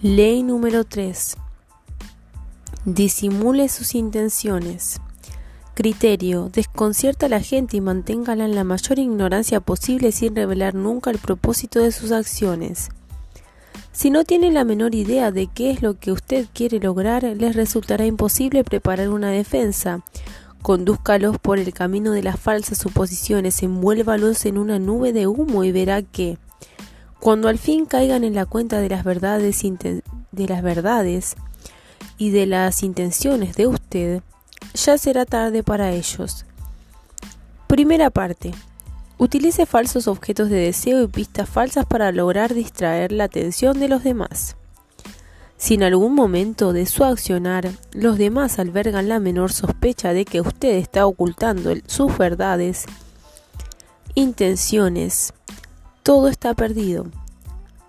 Ley número 3. Disimule sus intenciones. Criterio. Desconcierta a la gente y manténgala en la mayor ignorancia posible sin revelar nunca el propósito de sus acciones. Si no tiene la menor idea de qué es lo que usted quiere lograr, les resultará imposible preparar una defensa. Condúzcalos por el camino de las falsas suposiciones, envuélvalos en una nube de humo y verá que, cuando al fin caigan en la cuenta de las verdades, y de las intenciones de usted, ya será tarde para ellos. Primera parte. Utilice falsos objetos de deseo y pistas falsas para lograr distraer la atención de los demás. Si en algún momento de su accionar los demás albergan la menor sospecha de que usted está ocultando sus verdades, intenciones, todo está perdido.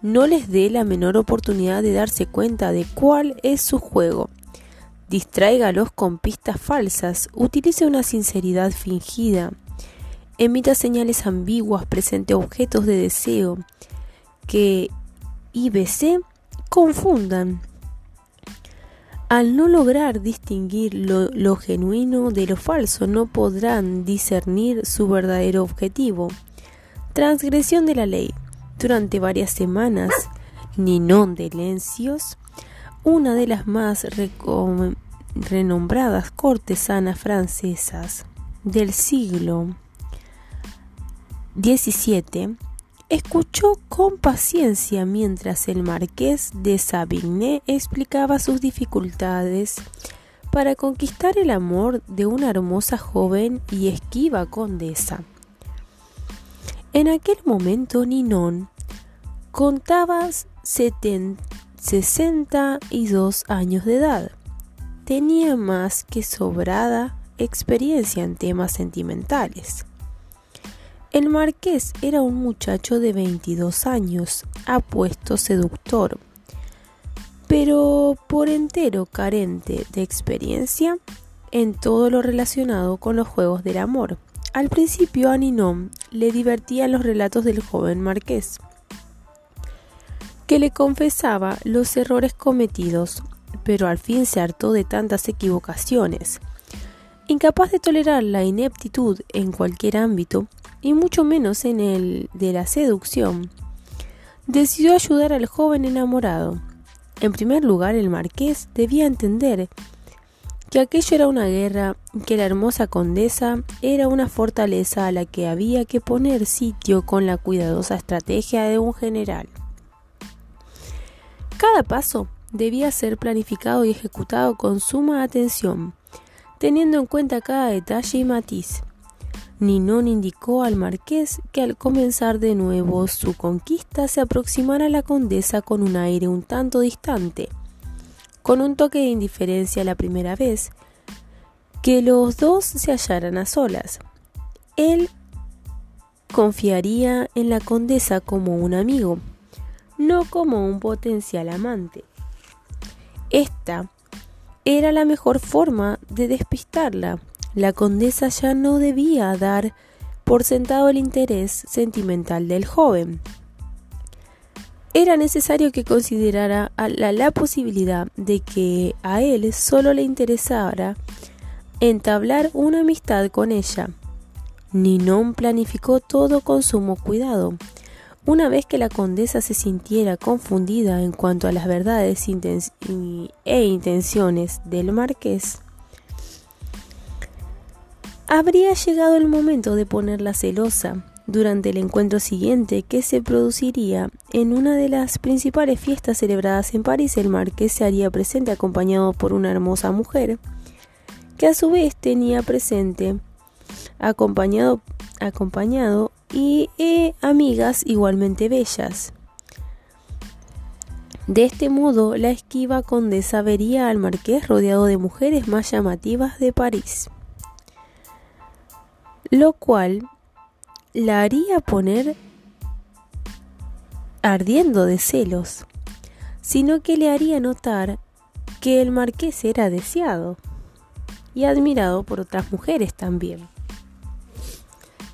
No les dé la menor oportunidad de darse cuenta de cuál es su juego. Distráigalos con pistas falsas, utilice una sinceridad fingida, emita señales ambiguas, presente objetos de deseo que IBC confundan. Al no lograr distinguir lo, lo, genuino de lo falso, no podrán discernir su verdadero objetivo. Transgresión de la ley. Durante varias semanas, Ninon de Lencios, una de las más renombradas cortesanas francesas del siglo XVII, escuchó con paciencia mientras el marqués de Savigny explicaba sus dificultades para conquistar el amor de una hermosa joven y esquiva condesa. En aquel momento Ninon contaba 62 años de edad. Tenía más que sobrada experiencia en temas sentimentales. El marqués era un muchacho de 22 años, apuesto seductor, pero por entero carente de experiencia en todo lo relacionado con los juegos del amor. Al principio a Ninon le divertían los relatos del joven marqués, que le confesaba los errores cometidos, pero al fin se hartó de tantas equivocaciones. Incapaz de tolerar la ineptitud en cualquier ámbito, y mucho menos en el de la seducción, decidió ayudar al joven enamorado. En primer lugar, el marqués debía entender que aquello era una guerra, que la hermosa condesa era una fortaleza a la que había que poner sitio con la cuidadosa estrategia de un general. Cada paso debía ser planificado y ejecutado con suma atención, teniendo en cuenta cada detalle y matiz. Ninon indicó al marqués que al comenzar de nuevo su conquista se aproximara a la condesa con un aire un tanto distante, con un toque de indiferencia la primera vez, que los dos se hallaran a solas. Él confiaría en la condesa como un amigo, no como un potencial amante. Esta era la mejor forma de despistarla. La condesa ya no debía dar por sentado el interés sentimental del joven era necesario que considerara la, posibilidad de que a él solo le interesara entablar una amistad con ella. Ninon planificó todo con sumo cuidado. Una vez que la condesa se sintiera confundida en cuanto a las verdades e intenciones del marqués, habría llegado el momento de ponerla celosa durante el encuentro siguiente que se produciría en una de las principales fiestas celebradas en París, el marqués se haría presente acompañado por una hermosa mujer, que a su vez tenía presente acompañado, acompañado y eh, amigas igualmente bellas. De este modo, la esquiva condesa vería al marqués rodeado de mujeres más llamativas de París, lo cual la haría poner ardiendo de celos, sino que le haría notar que el marqués era deseado y admirado por otras mujeres también.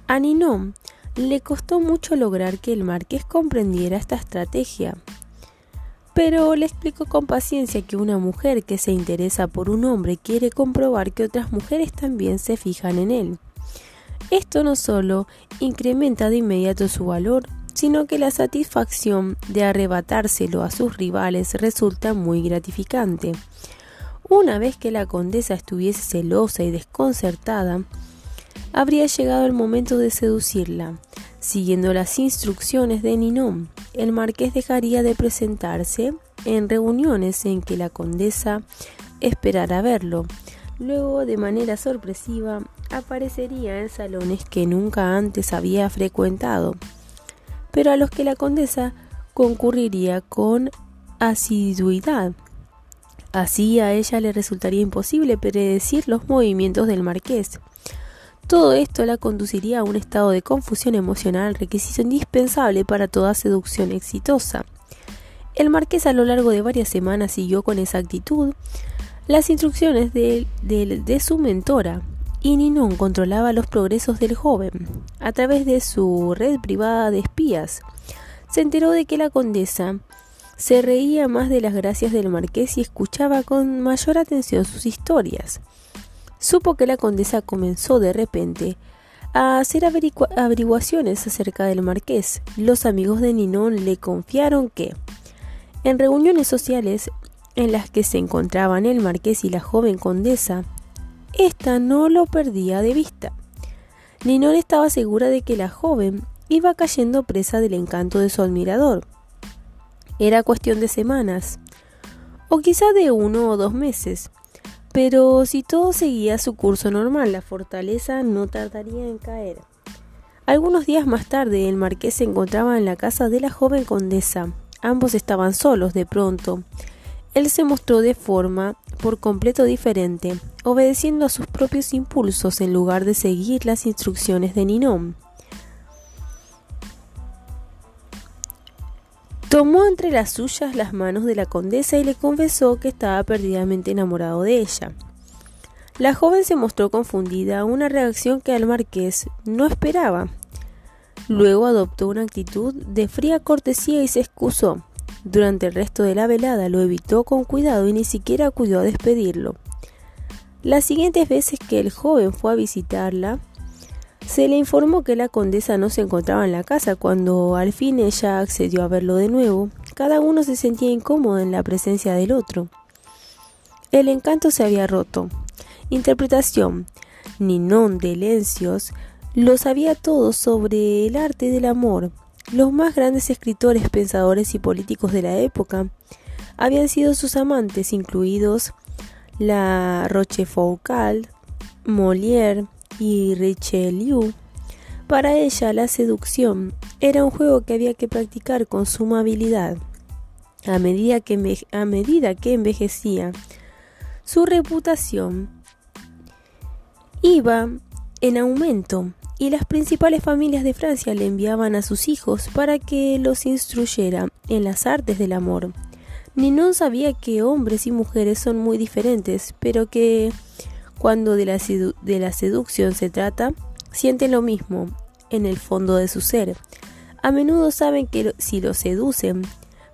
A Ninon le costó mucho lograr que el marqués comprendiera esta estrategia, pero le explicó con paciencia que una mujer que se interesa por un hombre quiere comprobar que otras mujeres también se fijan en él. Esto no solo incrementa de inmediato su valor, sino que la satisfacción de arrebatárselo a sus rivales resulta muy gratificante. Una vez que la condesa estuviese celosa y desconcertada, habría llegado el momento de seducirla. Siguiendo las instrucciones de Ninon, el marqués dejaría de presentarse en reuniones en que la condesa esperara verlo. Luego, de manera sorpresiva, aparecería en salones que nunca antes había frecuentado, pero a los que la condesa concurriría con asiduidad. Así a ella le resultaría imposible predecir los movimientos del marqués. Todo esto la conduciría a un estado de confusión emocional, requisito indispensable para toda seducción exitosa. El marqués a lo largo de varias semanas siguió con exactitud las instrucciones de, su mentora, y Ninon controlaba los progresos del joven. A través de su red privada de espías, se enteró de que la condesa se reía más de las gracias del marqués y escuchaba con mayor atención sus historias supo que la condesa comenzó de repente a hacer averiguaciones acerca del marqués. Los amigos de Ninon le confiaron que, en reuniones sociales en las que se encontraban el marqués y la joven condesa, ésta no lo perdía de vista. Ninon estaba segura de que la joven iba cayendo presa del encanto de su admirador. Era cuestión de semanas, o quizá de uno o dos meses, pero si todo seguía su curso normal, la fortaleza no tardaría en caer. Algunos días más tarde, el marqués se encontraba en la casa de la joven condesa. Ambos estaban solos de pronto. Él se mostró de forma por completo diferente, obedeciendo a sus propios impulsos en lugar de seguir las instrucciones de Ninon. Tomó entre las suyas las manos de la condesa y le confesó que estaba perdidamente enamorado de ella. La joven se mostró confundida, una reacción que al marqués no esperaba. Luego adoptó una actitud de fría cortesía y se excusó. Durante el resto de la velada lo evitó con cuidado y ni siquiera acudió a despedirlo. Las siguientes veces que el joven fue a visitarla, se le informó que la condesa no se encontraba en la casa. Cuando al fin ella accedió a verlo de nuevo, cada uno se sentía incómodo en la presencia del otro. El encanto se había roto. Interpretación. Ninon de Lencios lo sabía todo sobre el arte del amor. Los más grandes escritores, pensadores y políticos de la época habían sido sus amantes, incluidos la Rochefoucauld, Molière, y Richelieu. Para ella la seducción era un juego que había que practicar con suma habilidad. A medida que, a medida que envejecía, su reputación iba en aumento y las principales familias de Francia le enviaban a sus hijos para que los instruyera en las artes del amor. Ninon sabía que hombres y mujeres son muy diferentes, pero que cuando de la, de la seducción se trata, sienten lo mismo en el fondo de su ser. A menudo saben que si lo seducen,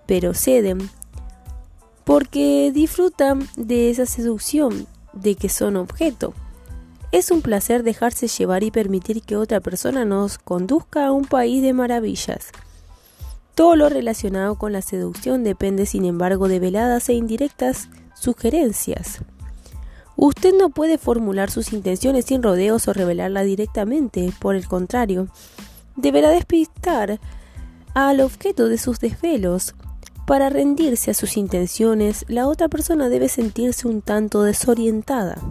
pero ceden, porque disfrutan de esa seducción, de que son objeto. Es un placer dejarse llevar y permitir que otra persona nos conduzca a un país de maravillas. Todo lo relacionado con la seducción depende, sin embargo, de veladas e indirectas sugerencias. Usted no puede formular sus intenciones sin rodeos o revelarla directamente, por el contrario, deberá despistar al objeto de sus desvelos. Para rendirse a sus intenciones, la otra persona debe sentirse un tanto desorientada.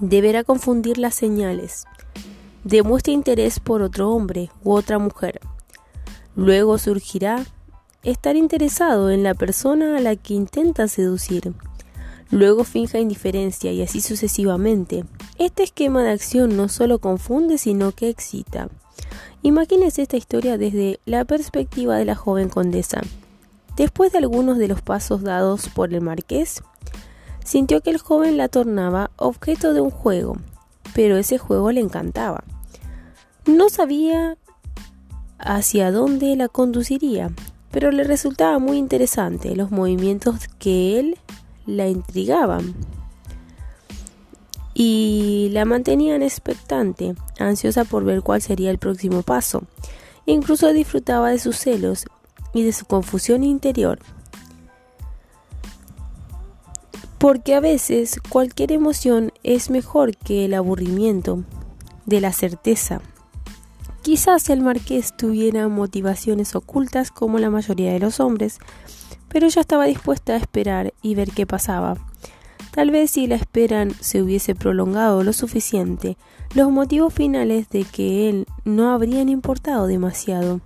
Deberá confundir las señales. Demuestre interés por otro hombre u otra mujer. Luego surgirá estar interesado en la persona a la que intenta seducir luego finja indiferencia y así sucesivamente. Este esquema de acción no solo confunde, sino que excita. Imagínese esta historia desde la perspectiva de la joven condesa. Después de algunos de los pasos dados por el marqués, sintió que el joven la tornaba objeto de un juego, pero ese juego le encantaba. No sabía hacia dónde la conduciría, pero le resultaba muy interesante los movimientos que él la intrigaban y la mantenían expectante, ansiosa por ver cuál sería el próximo paso. Incluso disfrutaba de sus celos y de su confusión interior. Porque a veces cualquier emoción es mejor que el aburrimiento de la certeza. Quizás el marqués tuviera motivaciones ocultas como la mayoría de los hombres, pero ella estaba dispuesta a esperar y ver qué pasaba. Tal vez si la esperan se hubiese prolongado lo suficiente, los motivos finales de que él no habrían importado demasiado.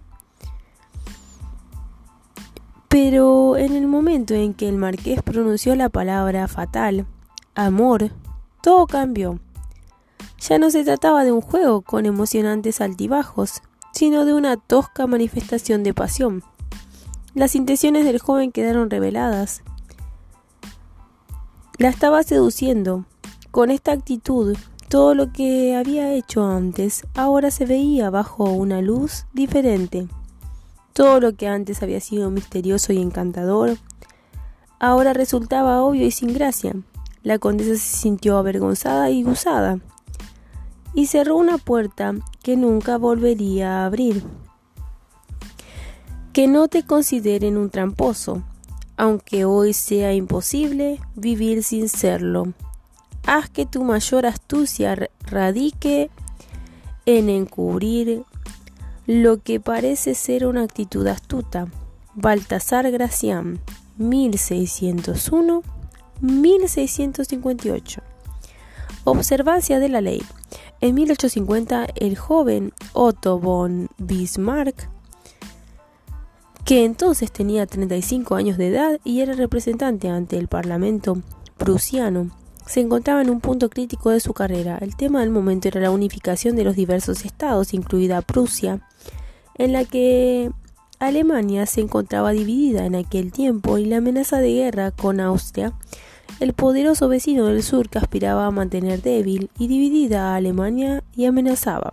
Pero en el momento en que el marqués pronunció la palabra fatal, amor, todo cambió. Ya no se trataba de un juego con emocionantes altibajos, sino de una tosca manifestación de pasión. Las intenciones del joven quedaron reveladas. La estaba seduciendo. Con esta actitud, todo lo que había hecho antes ahora se veía bajo una luz diferente. Todo lo que antes había sido misterioso y encantador, ahora resultaba obvio y sin gracia. La condesa se sintió avergonzada y gozada, y cerró una puerta que nunca volvería a abrir. Que no te consideren un tramposo, aunque hoy sea imposible vivir sin serlo. Haz que tu mayor astucia radique en encubrir lo que parece ser una actitud astuta. Baltasar Gracián, 1601-1658. Observancia de la ley. En 1850, el joven Otto von Bismarck que entonces tenía 35 años de edad y era representante ante el Parlamento prusiano, se encontraba en un punto crítico de su carrera. El tema del momento era la unificación de los diversos estados, incluida Prusia, en la que Alemania se encontraba dividida en aquel tiempo y la amenaza de guerra con Austria, el poderoso vecino del sur que aspiraba a mantener débil y dividida a Alemania y amenazaba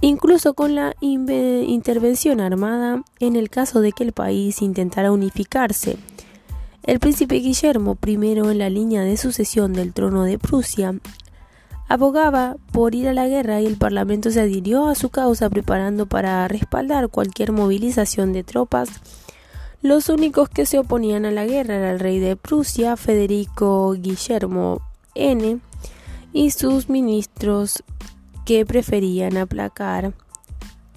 incluso con la intervención armada en el caso de que el país intentara unificarse. El príncipe Guillermo, primero en la línea de sucesión del trono de Prusia, abogaba por ir a la guerra y el Parlamento se adhirió a su causa preparando para respaldar cualquier movilización de tropas. Los únicos que se oponían a la guerra era el rey de Prusia, Federico Guillermo N, y sus ministros que preferían aplacar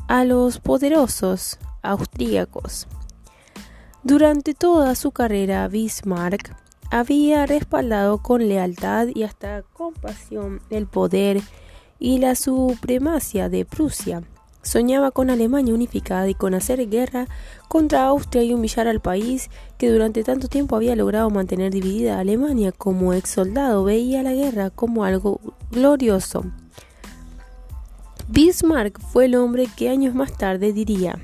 a los poderosos austríacos. Durante toda su carrera, Bismarck había respaldado con lealtad y hasta compasión el poder y la supremacia de Prusia. Soñaba con Alemania unificada y con hacer guerra contra Austria y humillar al país que durante tanto tiempo había logrado mantener dividida a Alemania. Como ex soldado veía la guerra como algo glorioso. Bismarck fue el hombre que años más tarde diría,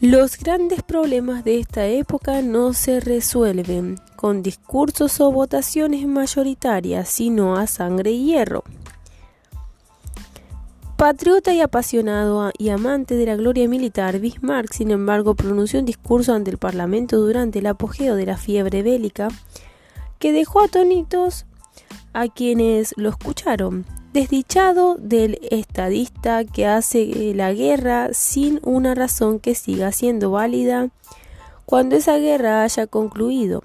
los grandes problemas de esta época no se resuelven con discursos o votaciones mayoritarias, sino a sangre y hierro. Patriota y apasionado y amante de la gloria militar, Bismarck, sin embargo, pronunció un discurso ante el Parlamento durante el apogeo de la fiebre bélica que dejó atónitos a quienes lo escucharon desdichado del estadista que hace la guerra sin una razón que siga siendo válida cuando esa guerra haya concluido.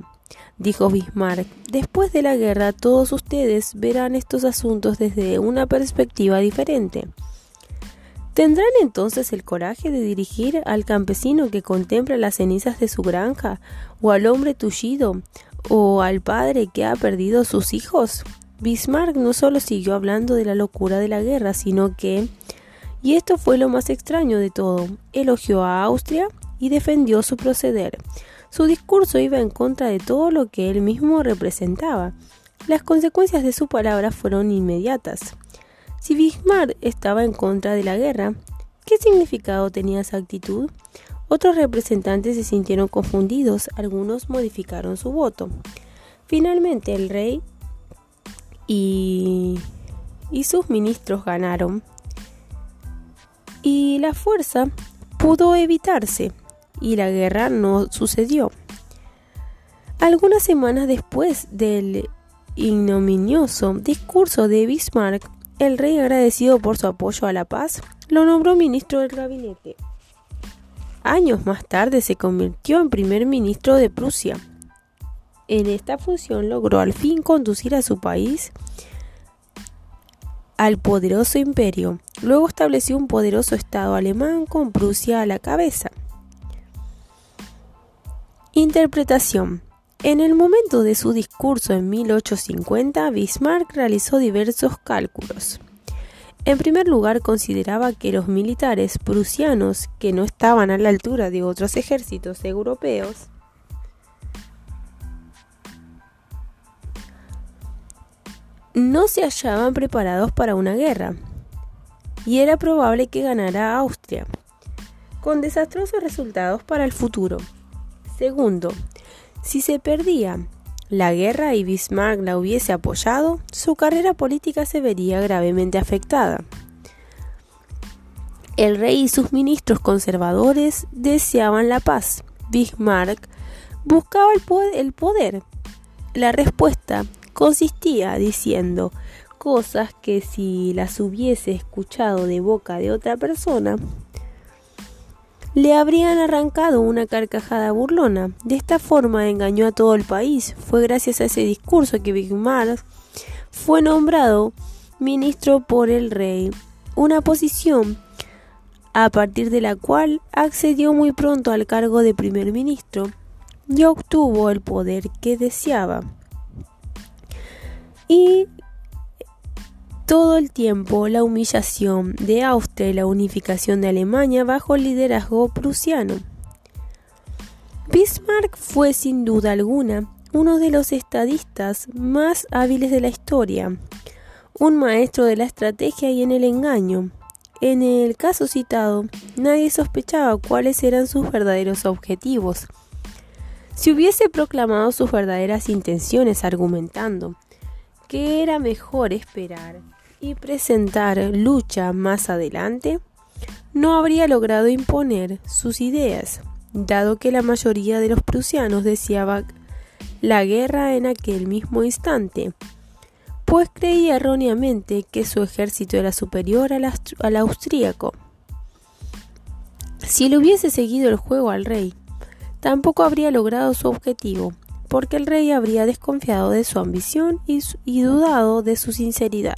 Dijo Bismarck, después de la guerra todos ustedes verán estos asuntos desde una perspectiva diferente. ¿Tendrán entonces el coraje de dirigir al campesino que contempla las cenizas de su granja, o al hombre tullido, o al padre que ha perdido sus hijos? Bismarck no solo siguió hablando de la locura de la guerra, sino que, y esto fue lo más extraño de todo, elogió a Austria y defendió su proceder. Su discurso iba en contra de todo lo que él mismo representaba. Las consecuencias de su palabra fueron inmediatas. Si Bismarck estaba en contra de la guerra, ¿qué significado tenía esa actitud? Otros representantes se sintieron confundidos, algunos modificaron su voto. Finalmente el rey y, sus ministros ganaron. Y la fuerza pudo evitarse y la guerra no sucedió. Algunas semanas después del ignominioso discurso de Bismarck, el rey agradecido por su apoyo a la paz, lo nombró ministro del gabinete. Años más tarde se convirtió en primer ministro de Prusia. En esta función logró al fin conducir a su país al poderoso imperio. Luego estableció un poderoso Estado alemán con Prusia a la cabeza. Interpretación. En el momento de su discurso en 1850, Bismarck realizó diversos cálculos. En primer lugar, consideraba que los militares prusianos, que no estaban a la altura de otros ejércitos europeos, no se hallaban preparados para una guerra, y era probable que ganara Austria, con desastrosos resultados para el futuro. Segundo, si se perdía la guerra y Bismarck la hubiese apoyado, su carrera política se vería gravemente afectada. El rey y sus ministros conservadores deseaban la paz. Bismarck buscaba el poder. La respuesta consistía diciendo cosas que si las hubiese escuchado de boca de otra persona, le habrían arrancado una carcajada burlona. De esta forma engañó a todo el país. Fue gracias a ese discurso que Bismarck fue nombrado ministro por el rey, una posición a partir de la cual accedió muy pronto al cargo de primer ministro y obtuvo el poder que deseaba y todo el tiempo la humillación de Austria y la unificación de Alemania bajo el liderazgo prusiano. Bismarck fue sin duda alguna uno de los estadistas más hábiles de la historia, un maestro de la estrategia y en el engaño. En el caso citado, nadie sospechaba cuáles eran sus verdaderos objetivos. Si hubiese proclamado sus verdaderas intenciones argumentando que era mejor esperar y presentar lucha más adelante, no habría logrado imponer sus ideas, dado que la mayoría de los prusianos deseaba la guerra en aquel mismo instante, pues creía erróneamente que su ejército era superior al, al austríaco. Si le hubiese seguido el juego al rey, tampoco habría logrado su objetivo, porque el rey habría desconfiado de su ambición y, dudado de su sinceridad.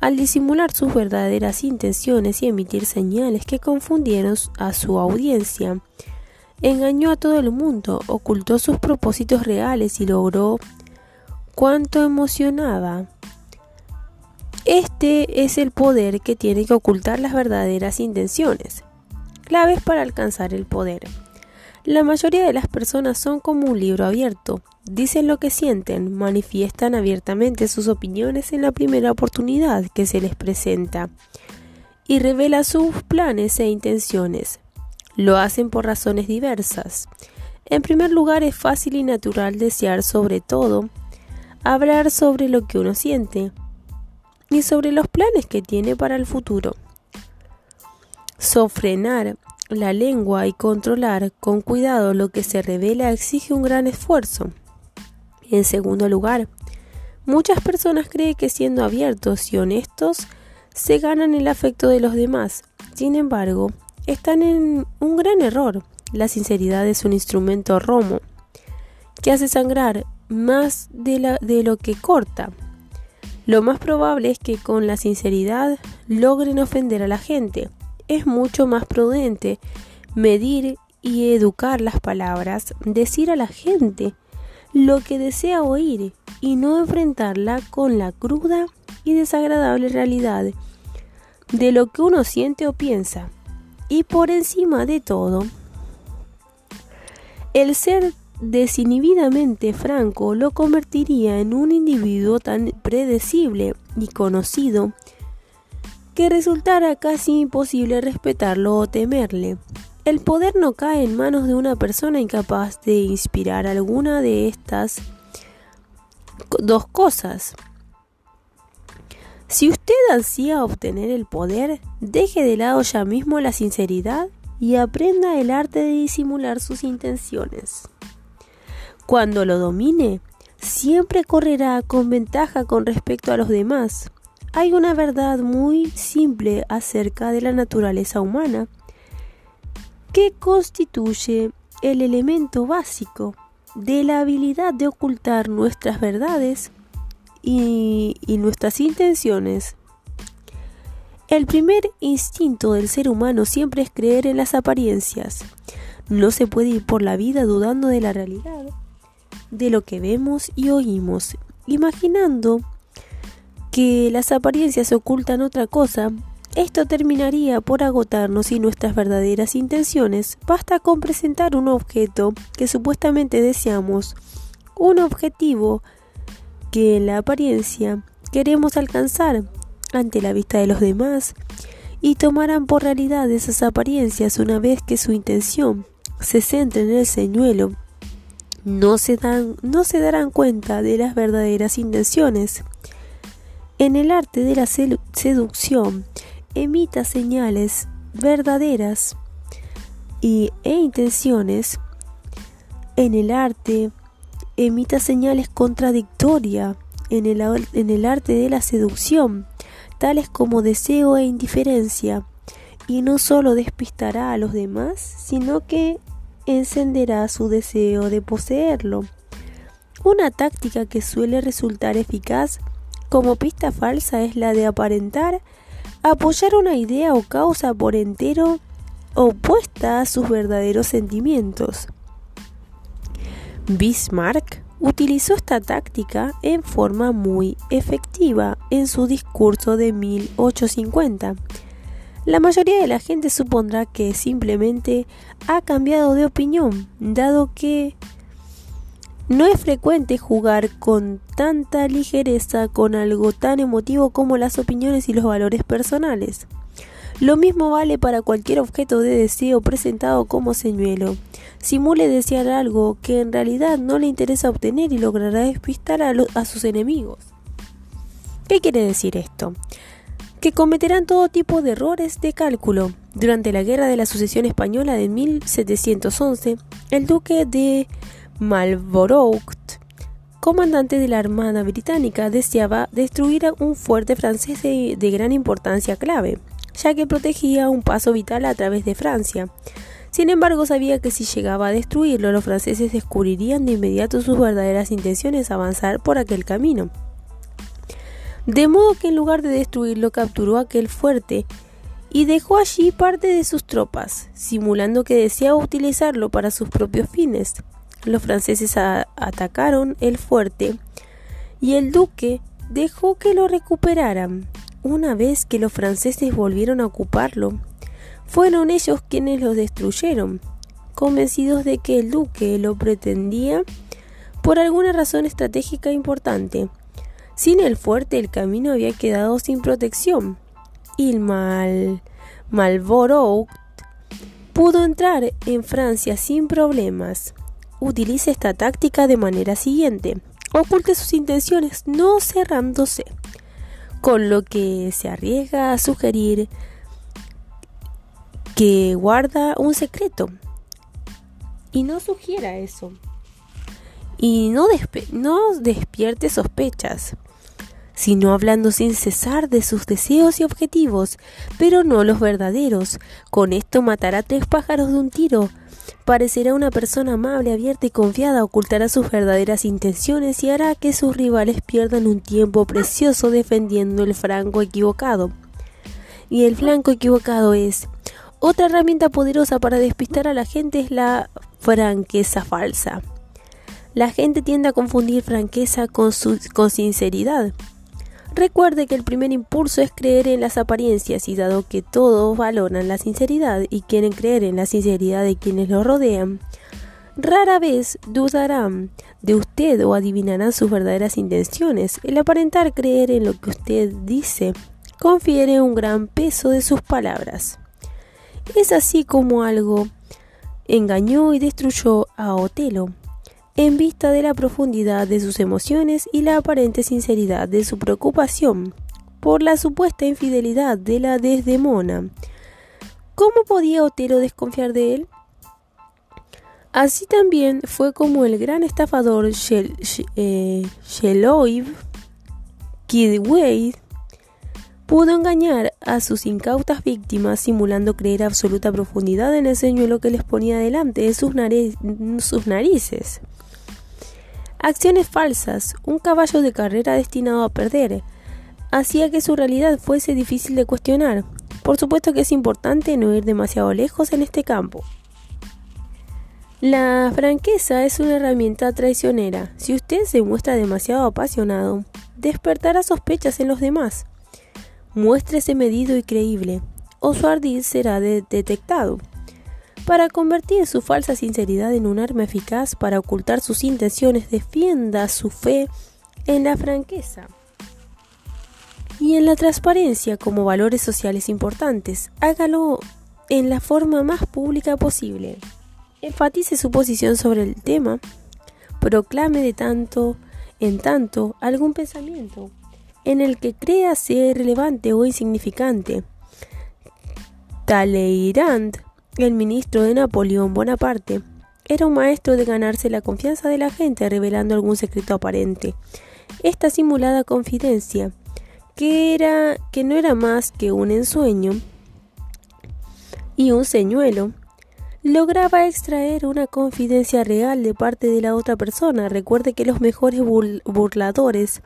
Al disimular sus verdaderas intenciones y emitir señales que confundieron a su audiencia, engañó a todo el mundo, ocultó sus propósitos reales y logró cuanto emocionaba. Este es el poder que tiene que ocultar las verdaderas intenciones, claves para alcanzar el poder. La mayoría de las personas son como un libro abierto, dicen lo que sienten, manifiestan abiertamente sus opiniones en la primera oportunidad que se les presenta y revelan sus planes e intenciones. Lo hacen por razones diversas. En primer lugar, es fácil y natural desear sobre todo hablar sobre lo que uno siente y sobre los planes que tiene para el futuro. Sofrenar la lengua y controlar con cuidado lo que se revela exige un gran esfuerzo. En segundo lugar, muchas personas creen que siendo abiertos y honestos se ganan el afecto de los demás. Sin embargo, están en un gran error. La sinceridad es un instrumento romo que hace sangrar más de, de lo que corta. Lo más probable es que con la sinceridad logren ofender a la gente es mucho más prudente medir y educar las palabras, decir a la gente lo que desea oír y no enfrentarla con la cruda y desagradable realidad de lo que uno siente o piensa. Y por encima de todo, el ser desinhibidamente franco lo convertiría en un individuo tan predecible y conocido que resultara casi imposible respetarlo o temerle. El poder no cae en manos de una persona incapaz de inspirar alguna de estas dos cosas. Si usted ansía obtener el poder, deje de lado ya mismo la sinceridad y aprenda el arte de disimular sus intenciones. Cuando lo domine, siempre correrá con ventaja con respecto a los demás. Hay una verdad muy simple acerca de la naturaleza humana que constituye el elemento básico de la habilidad de ocultar nuestras verdades y, nuestras intenciones. El primer instinto del ser humano siempre es creer en las apariencias. No se puede ir por la vida dudando de la realidad, de lo que vemos y oímos, imaginando que las apariencias ocultan otra cosa. Esto terminaría por agotarnos y nuestras verdaderas intenciones. Basta con presentar un objeto que supuestamente deseamos, un objetivo que en la apariencia queremos alcanzar ante la vista de los demás y tomarán por realidad esas apariencias una vez que su intención se centre en el señuelo. No se, dan, no se darán cuenta de las verdaderas intenciones. En el arte de la seducción, emita señales verdaderas y, e intenciones. En el arte emita señales contradictorias en el, en el arte de la seducción, tales como deseo e indiferencia, y no solo despistará a los demás, sino que encenderá su deseo de poseerlo. Una táctica que suele resultar eficaz como pista falsa es la de aparentar apoyar una idea o causa por entero opuesta a sus verdaderos sentimientos. Bismarck utilizó esta táctica en forma muy efectiva en su discurso de 1850. La mayoría de la gente supondrá que simplemente ha cambiado de opinión, dado que no es frecuente jugar con tanta ligereza con algo tan emotivo como las opiniones y los valores personales. Lo mismo vale para cualquier objeto de deseo presentado como señuelo. Simule desear algo que en realidad no le interesa obtener y logrará despistar a, a sus enemigos. ¿Qué quiere decir esto? Que cometerán todo tipo de errores de cálculo. Durante la Guerra de la Sucesión Española de 1711, el duque de Marlborough, comandante de la Armada Británica, deseaba destruir un fuerte francés de, de gran importancia clave ya que protegía un paso vital a través de Francia. Sin embargo, sabía que si llegaba a destruirlo, los franceses descubrirían de inmediato sus verdaderas intenciones avanzar por aquel camino. De modo que en lugar de destruirlo, capturó aquel fuerte y dejó allí parte de sus tropas, simulando que deseaba utilizarlo para sus propios fines. Los franceses atacaron el fuerte y el duque dejó que lo recuperaran. Una vez que los franceses volvieron a ocuparlo, fueron ellos quienes lo destruyeron, convencidos de que el duque lo pretendía por alguna razón estratégica importante. Sin el fuerte el camino había quedado sin protección y el mal Malborough pudo entrar en Francia sin problemas. Utilice esta táctica de manera siguiente. Oculte sus intenciones no cerrándose con lo que se arriesga a sugerir que guarda un secreto. Y no sugiera eso. Y no, despierte sospechas, sino hablando sin cesar de sus deseos y objetivos, pero no los verdaderos. Con esto matará tres pájaros de un tiro Parecerá una persona amable, abierta y confiada, ocultará sus verdaderas intenciones y hará que sus rivales pierdan un tiempo precioso defendiendo el franco equivocado. Y el flanco equivocado es otra herramienta poderosa para despistar a la gente es la franqueza falsa. La gente tiende a confundir franqueza con, con sinceridad. Recuerde que el primer impulso es creer en las apariencias y dado que todos valoran la sinceridad y quieren creer en la sinceridad de quienes lo rodean, rara vez dudarán de usted o adivinarán sus verdaderas intenciones. El aparentar creer en lo que usted dice confiere un gran peso de sus palabras. Es así como algo engañó y destruyó a Otelo en vista de la profundidad de sus emociones y la aparente sinceridad de su preocupación por la supuesta infidelidad de la Desdemona. ¿Cómo podía Otero desconfiar de él? Así también fue como el gran estafador eh, Sheloib Kidway pudo engañar a sus incautas víctimas simulando creer absoluta profundidad en el señuelo que les ponía delante de sus, sus narices. Acciones falsas, un caballo de carrera destinado a perder, hacía que su realidad fuese difícil de cuestionar. Por supuesto que es importante no ir demasiado lejos en este campo. La franqueza es una herramienta traicionera. Si usted se muestra demasiado apasionado, despertará sospechas en los demás. Muéstrese medido y creíble, o su ardid será detectado. Para convertir su falsa sinceridad en un arma eficaz para ocultar sus intenciones, defienda su fe en la franqueza y en la transparencia como valores sociales importantes. Hágalo en la forma más pública posible enfatice su posición sobre el tema, proclame de tanto en tanto algún pensamiento en el que crea ser relevante o insignificante. Talleyrand, el ministro de Napoleón Bonaparte, era un maestro de ganarse la confianza de la gente revelando algún secreto aparente. Esta simulada confidencia, que era que no era más que un ensueño y un señuelo, lograba extraer una confidencia real de parte de la otra persona. Recuerde que los mejores burladores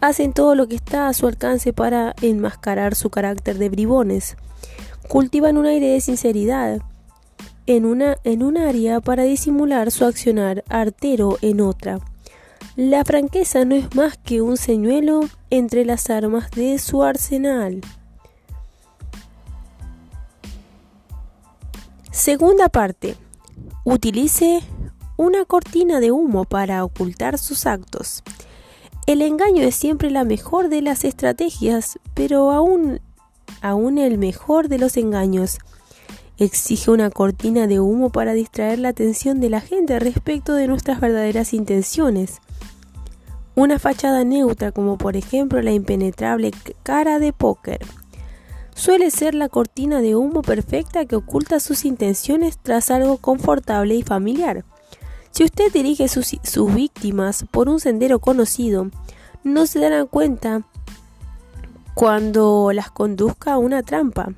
hacen todo lo que está a su alcance para enmascarar su carácter de bribones. Cultivan un aire de sinceridad en una en un área para disimular su accionar artero en otra. La franqueza no es más que un señuelo entre las armas de su arsenal. Segunda parte. Utilice una cortina de humo para ocultar sus actos. El engaño es siempre la mejor de las estrategias, pero aún, aún el mejor de los engaños exige una cortina de humo para distraer la atención de la gente respecto de nuestras verdaderas intenciones. Una fachada neutra como por ejemplo la impenetrable cara de póker suele ser la cortina de humo perfecta que oculta sus intenciones tras algo confortable y familiar. Si usted dirige sus, víctimas por un sendero conocido, no se darán cuenta cuando las conduzca a una trampa.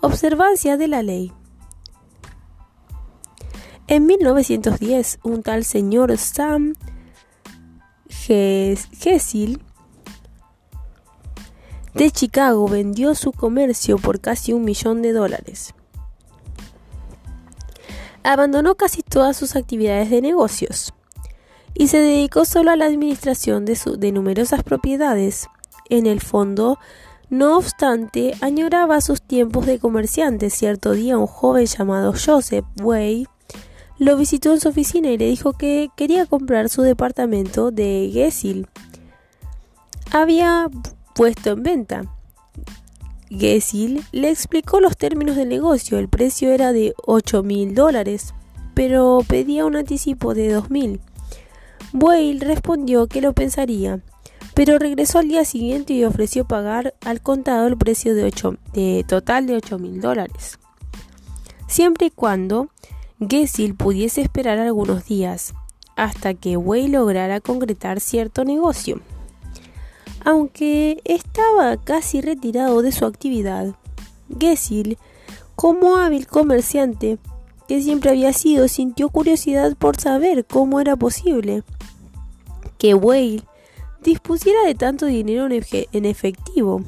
Observancia de la ley. En 1910, un tal señor Sam Gessil de Chicago vendió su comercio por casi un millón de dólares. Abandonó casi todas sus actividades de negocios y se dedicó solo a la administración de, de numerosas propiedades. En el fondo, no obstante, añoraba sus tiempos de comerciante. Cierto día un joven llamado Joseph Way lo visitó en su oficina y le dijo que quería comprar su departamento de Gessil. Había puesto en venta. Gessil le explicó los términos del negocio. El precio era de 8 mil dólares, pero pedía un anticipo de 2 mil. Whale respondió que lo pensaría, pero regresó al día siguiente y ofreció pagar al contado el precio de, 8, de total de 8 mil dólares, siempre y cuando Gessil pudiese esperar algunos días hasta que Whale lograra concretar cierto negocio. Aunque estaba casi retirado de su actividad, Gessil, como hábil comerciante que siempre había sido, sintió curiosidad por saber cómo era posible que Whale dispusiera de tanto dinero en efectivo.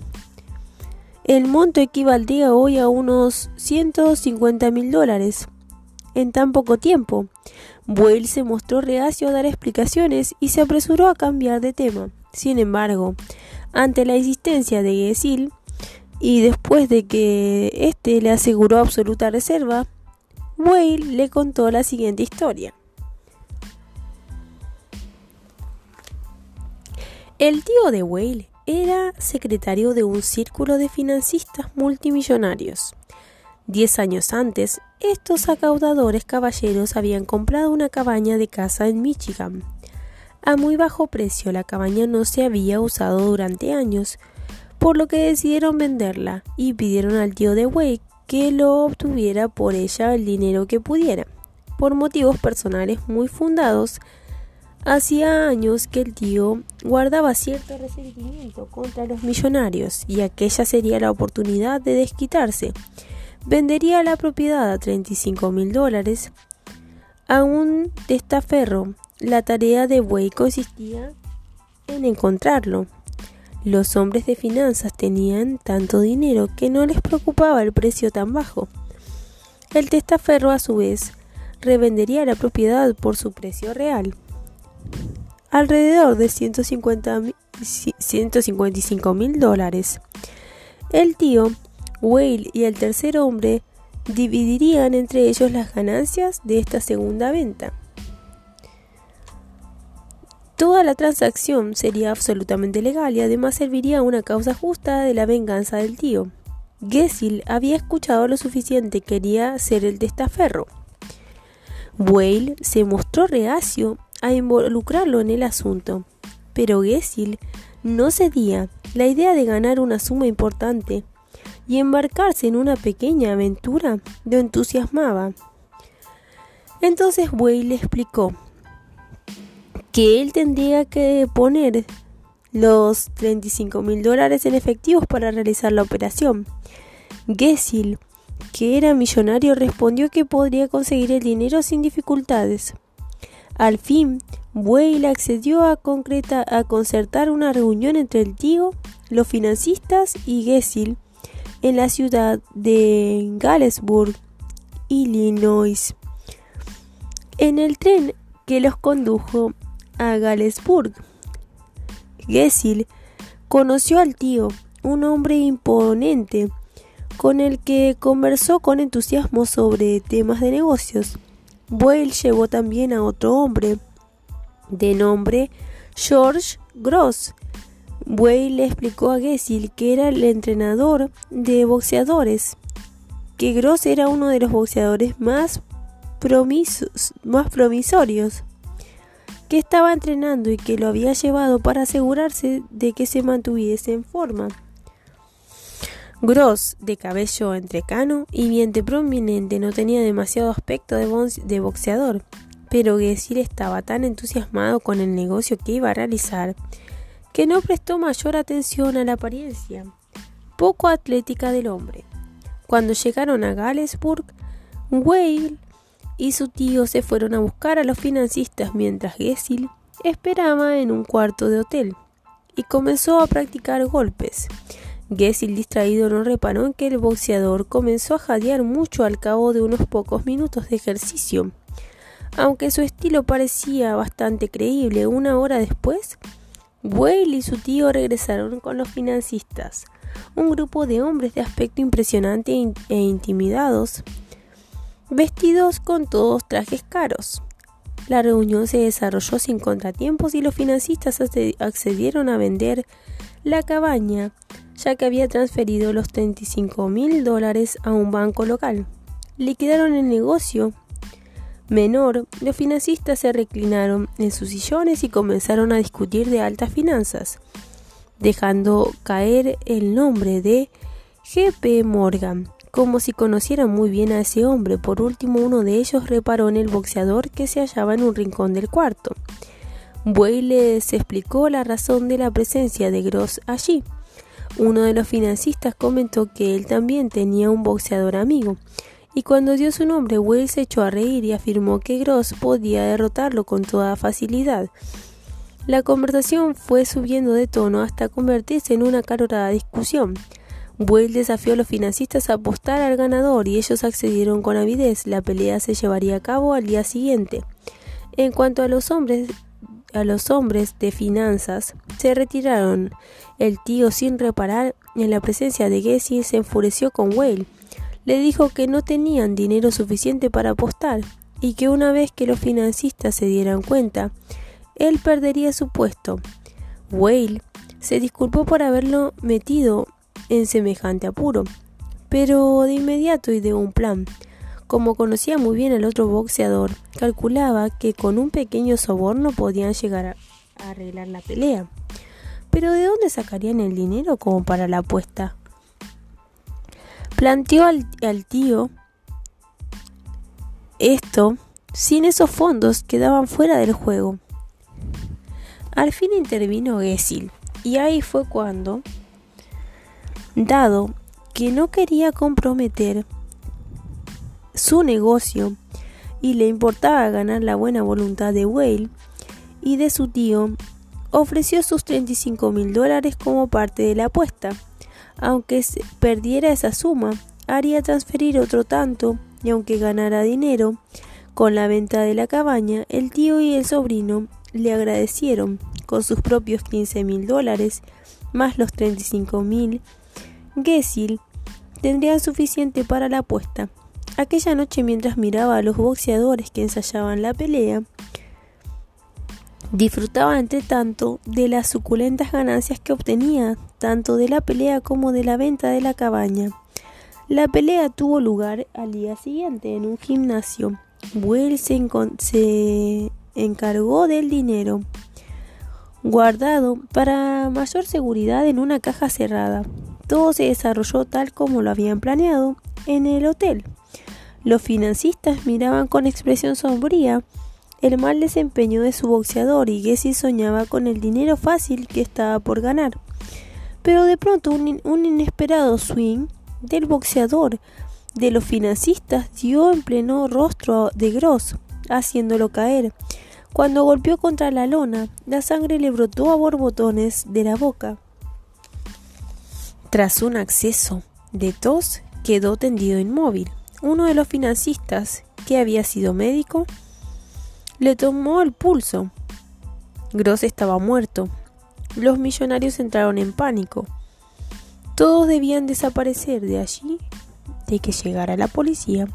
El monto equivaldría hoy a unos 150 mil dólares en tan poco tiempo. Whale se mostró reacio a dar explicaciones y se apresuró a cambiar de tema. Sin embargo, ante la existencia de Gesil y después de que éste le aseguró absoluta reserva, Whale le contó la siguiente historia. El tío de Whale era secretario de un círculo de financistas multimillonarios. Diez años antes, estos acaudadores caballeros habían comprado una cabaña de casa en Michigan a muy bajo precio. La cabaña no se había usado durante años, por lo que decidieron venderla y pidieron al tío de Wade que lo obtuviera por ella el dinero que pudiera. Por motivos personales muy fundados, hacía años que el tío guardaba cierto resentimiento contra los millonarios y aquella sería la oportunidad de desquitarse. Vendería la propiedad a 35 mil dólares a un testaferro. La tarea de Buey consistía en encontrarlo. Los hombres de finanzas tenían tanto dinero que no les preocupaba el precio tan bajo. El testaferro, a su vez, revendería la propiedad por su precio real, alrededor de 150 155 mil dólares. El tío, Whale y el tercer hombre dividirían entre ellos las ganancias de esta segunda venta. Toda la transacción sería absolutamente legal y además serviría a una causa justa de la venganza del tío. Gessil había escuchado lo suficiente, quería ser el testaferro. Whale se mostró reacio a involucrarlo en el asunto, pero Gessil no cedía. La idea de ganar una suma importante y embarcarse en una pequeña aventura lo entusiasmaba. Entonces Whale le explicó que él tendría que poner los 35 mil dólares en efectivos para realizar la operación. Gessil, que era millonario, respondió que podría conseguir el dinero sin dificultades. Al fin, Whale accedió a concertar una reunión entre el tío, los financistas y Gessil en la ciudad de Galesburg, Illinois. En el tren que los condujo a Galesburg. Gessil conoció al tío, un hombre imponente, con el que conversó con entusiasmo sobre temas de negocios. Boyle llevó también a otro hombre, de nombre George Gross. Boyle le explicó a Gessil que era el entrenador de boxeadores, que Gross era uno de los boxeadores más, más promisorios que estaba entrenando y que lo había llevado para asegurarse de que se mantuviese en forma. Gross, de cabello entrecano y vientre prominente, no tenía demasiado aspecto de, boxeador, pero Gessil estaba tan entusiasmado con el negocio que iba a realizar que no prestó mayor atención a la apariencia poco atlética del hombre. Cuando llegaron a Galesburg, Whale y su tío se fueron a buscar a los financistas mientras Gessil esperaba en un cuarto de hotel y comenzó a practicar golpes. Gessil distraído no reparó en que el boxeador comenzó a jadear mucho al cabo de unos pocos minutos de ejercicio. Aunque su estilo parecía bastante creíble, una hora después, Whale y su tío regresaron con los financistas, un grupo de hombres de aspecto impresionante e intimidados vestidos con todos trajes caros. La reunión se desarrolló sin contratiempos y los financistas accedieron a vender la cabaña, ya que había transferido los 35 mil dólares a un banco local. Liquidaron el negocio menor, los financistas se reclinaron en sus sillones y comenzaron a discutir de altas finanzas, dejando caer el nombre de G.P. Morgan, como si conocieran muy bien a ese hombre. Por último, uno de ellos reparó en el boxeador que se hallaba en un rincón del cuarto. Buey les explicó la razón de la presencia de Gross allí. Uno de los financistas comentó que él también tenía un boxeador amigo, y cuando dio su nombre, Will se echó a reír y afirmó que Gross podía derrotarlo con toda facilidad. La conversación fue subiendo de tono hasta convertirse en una calorada discusión. Buell desafió a los financistas a apostar al ganador y ellos accedieron con avidez. La pelea se llevaría a cabo al día siguiente. En cuanto a los hombres, a los hombres de finanzas, se retiraron. El tío, sin reparar en la presencia de Gessie, se enfureció con Whale. Le dijo que no tenían dinero suficiente para apostar y que una vez que los financistas se dieran cuenta, él perdería su puesto. Whale se disculpó por haberlo metido en semejante apuro, pero de inmediato y de un plan. Como conocía muy bien al otro boxeador, calculaba que con un pequeño soborno podían llegar a arreglar la pelea. Pero ¿de dónde sacarían el dinero como para la apuesta? planteó al, tío esto sin esos fondos quedaban fuera del juego. Al fin intervino Gessil y ahí fue cuando, dado que no quería comprometer su negocio y le importaba ganar la buena voluntad de Whale y de su tío, ofreció sus 35 mil dólares como parte de la apuesta. Aunque perdiera esa suma, haría transferir otro tanto y aunque ganara dinero con la venta de la cabaña, el tío y el sobrino le agradecieron con sus propios 15 mil dólares más los 35 mil. Gessil tendría suficiente para la apuesta. Aquella noche mientras miraba a los boxeadores que ensayaban la pelea, disfrutaba entre tanto de las suculentas ganancias que obtenía, tanto de la pelea como de la venta de la cabaña. La pelea tuvo lugar al día siguiente en un gimnasio. Buell se, se encargó del dinero guardado para mayor seguridad en una caja cerrada. Todo se desarrolló tal como lo habían planeado en el hotel. Los financistas miraban con expresión sombría el mal desempeño de su boxeador y Gessi soñaba con el dinero fácil que estaba por ganar. Pero de pronto un, un inesperado swing del boxeador de los financistas dio en pleno rostro de Gross, haciéndolo caer. Cuando golpeó contra la lona, la sangre le brotó a borbotones de la boca. Tras un acceso de tos, quedó tendido inmóvil uno de los financistas, que había sido médico, le tomó el pulso. Gross estaba muerto. Los millonarios entraron en pánico. Todos debían desaparecer de allí de que llegara la policía,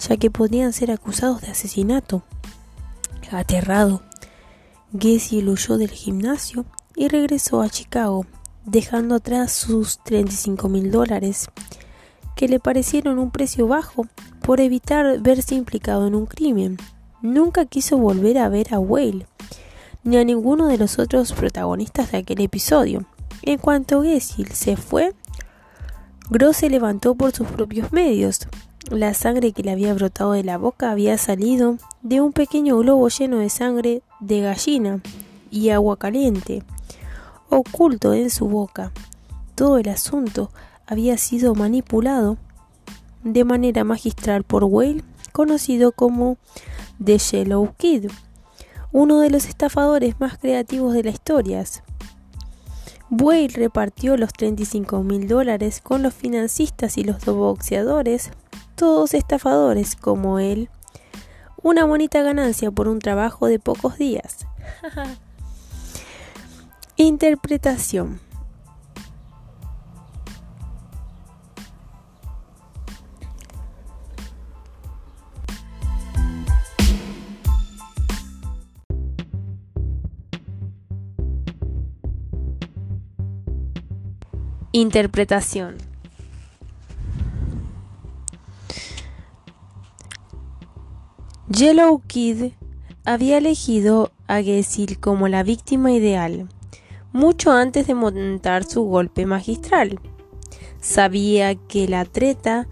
ya que podían ser acusados de asesinato. Aterrado, Gessie huyó del gimnasio y regresó a Chicago, dejando atrás sus 35 mil dólares que le parecieron un precio bajo por evitar verse implicado en un crimen. Nunca quiso volver a ver a Whale, ni a ninguno de los otros protagonistas de aquel episodio. En cuanto Gessil se fue, Gross se levantó por sus propios medios. La sangre que le había brotado de la boca había salido de un pequeño globo lleno de sangre de gallina y agua caliente, oculto en su boca. Todo el asunto había sido manipulado de manera magistral por Whale, conocido como The Yellow Kid, uno de los estafadores más creativos de la historia. Whale repartió los 35 mil dólares con los financistas y los boxeadores, todos estafadores como él. Una bonita ganancia por un trabajo de pocos días. Interpretación. Interpretación. Yellow Kid había elegido a Gessil como la víctima ideal, mucho antes de montar su golpe magistral. Sabía que la treta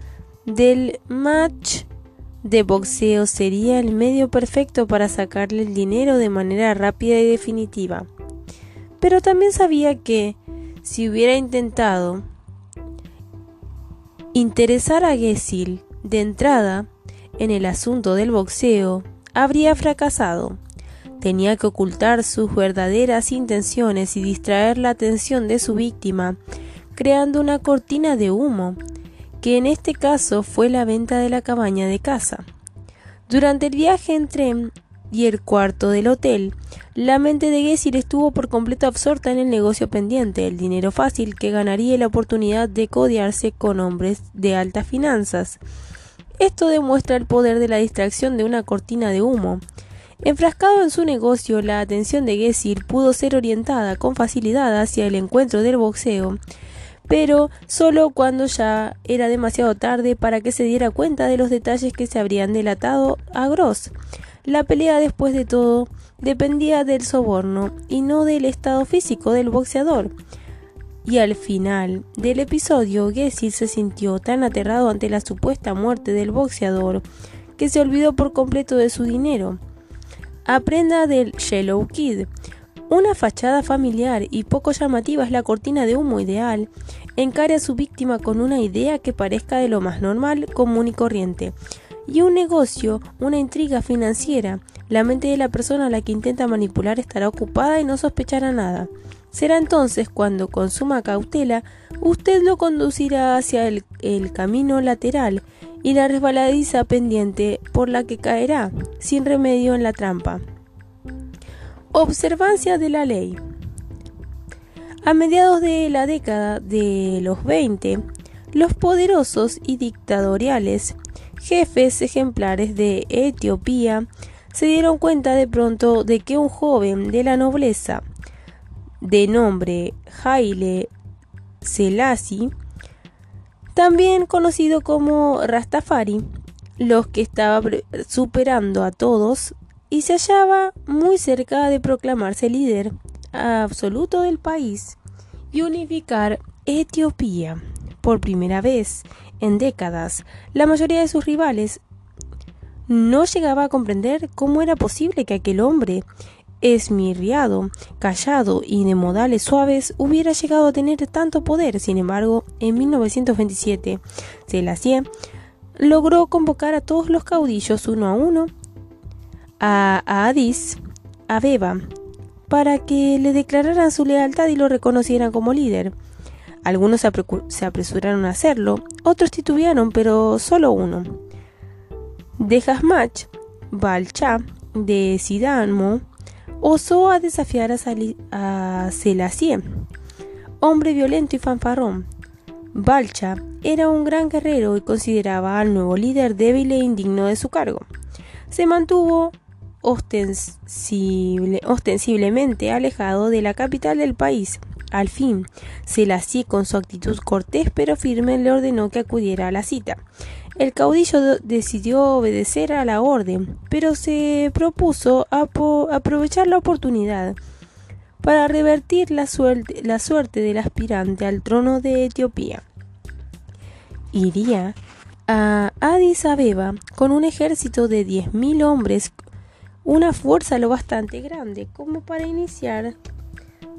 del match de boxeo sería el medio perfecto para sacarle el dinero de manera rápida y definitiva. Pero también sabía que si hubiera intentado interesar a Gessil de entrada en el asunto del boxeo, habría fracasado. Tenía que ocultar sus verdaderas intenciones y distraer la atención de su víctima, creando una cortina de humo, que en este caso fue la venta de la cabaña de casa. Durante el viaje en tren y el cuarto del hotel, la mente de Gessil estuvo por completo absorta en el negocio pendiente, el dinero fácil que ganaría la oportunidad de codearse con hombres de altas finanzas. Esto demuestra el poder de la distracción de una cortina de humo. Enfrascado en su negocio, la atención de Gessil pudo ser orientada con facilidad hacia el encuentro del boxeo, pero solo cuando ya era demasiado tarde para que se diera cuenta de los detalles que se habrían delatado a Gross. La pelea, después de todo, dependía del soborno y no del estado físico del boxeador. Y al final del episodio, Gessil se sintió tan aterrado ante la supuesta muerte del boxeador que se olvidó por completo de su dinero. Aprenda del Yellow Kid. Una fachada familiar y poco llamativa es la cortina de humo ideal. Encare a su víctima con una idea que parezca de lo más normal, común y corriente. Y un negocio, una intriga financiera. La mente de la persona a la que intenta manipular estará ocupada y no sospechará nada. Será entonces cuando, con suma cautela, usted lo conducirá hacia el, el, camino lateral y la resbaladiza pendiente por la que caerá, sin remedio en la trampa. Observancia de la ley. A mediados de la década de los 20, los poderosos y dictatoriales jefes ejemplares de Etiopía se dieron cuenta de pronto de que un joven de la nobleza de nombre Haile Selassie, también conocido como Rastafari, los que estaba superando a todos y se hallaba muy cerca de proclamarse líder absoluto del país y unificar Etiopía por primera vez en décadas. La mayoría de sus rivales no llegaba a comprender cómo era posible que aquel hombre esmirriado, callado y de modales suaves hubiera llegado a tener tanto poder. Sin embargo, en 1927, Selassie logró convocar a todos los caudillos uno a uno a, Addis Abeba para que le declararan su lealtad y lo reconocieran como líder. Algunos se apresuraron a hacerlo, otros titubearon, pero solo uno. De Hasmach, Balcha, de Sidamo, osó a desafiar a, a Selassie, hombre violento y fanfarrón. Balcha era un gran guerrero y consideraba al nuevo líder débil e indigno de su cargo. Se mantuvo ostensiblemente alejado de la capital del país. Al fin, Selassie, con su actitud cortés pero firme, le ordenó que acudiera a la cita. El caudillo decidió obedecer a la orden, pero se propuso aprovechar la oportunidad para revertir la suerte, del aspirante al trono de Etiopía. Iría a Addis Abeba con un ejército de 10.000 hombres, una fuerza lo bastante grande como para iniciar,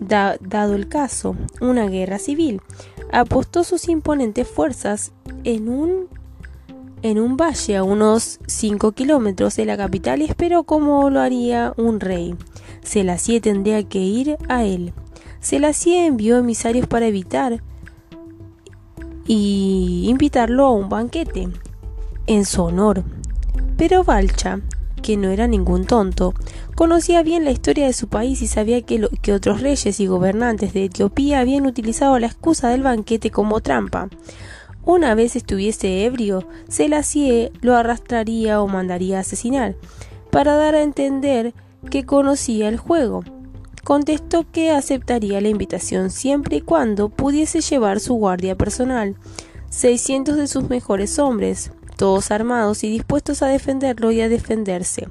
dado el caso, una guerra civil. Apostó sus imponentes fuerzas en un en un valle a unos 5 kilómetros de la capital y esperó como lo haría un rey. Selassie tendría que ir a él. Selassie envió emisarios para evitar y invitarlo a un banquete en su honor. Pero Balcha, que no era ningún tonto, conocía bien la historia de su país y sabía que, otros reyes y gobernantes de Etiopía habían utilizado la excusa del banquete como trampa. Una vez estuviese ebrio, Selassie lo arrastraría o mandaría a asesinar, para dar a entender que conocía el juego. Contestó que aceptaría la invitación siempre y cuando pudiese llevar su guardia personal, 600 de sus mejores hombres, todos armados y dispuestos a defenderlo y a defenderse.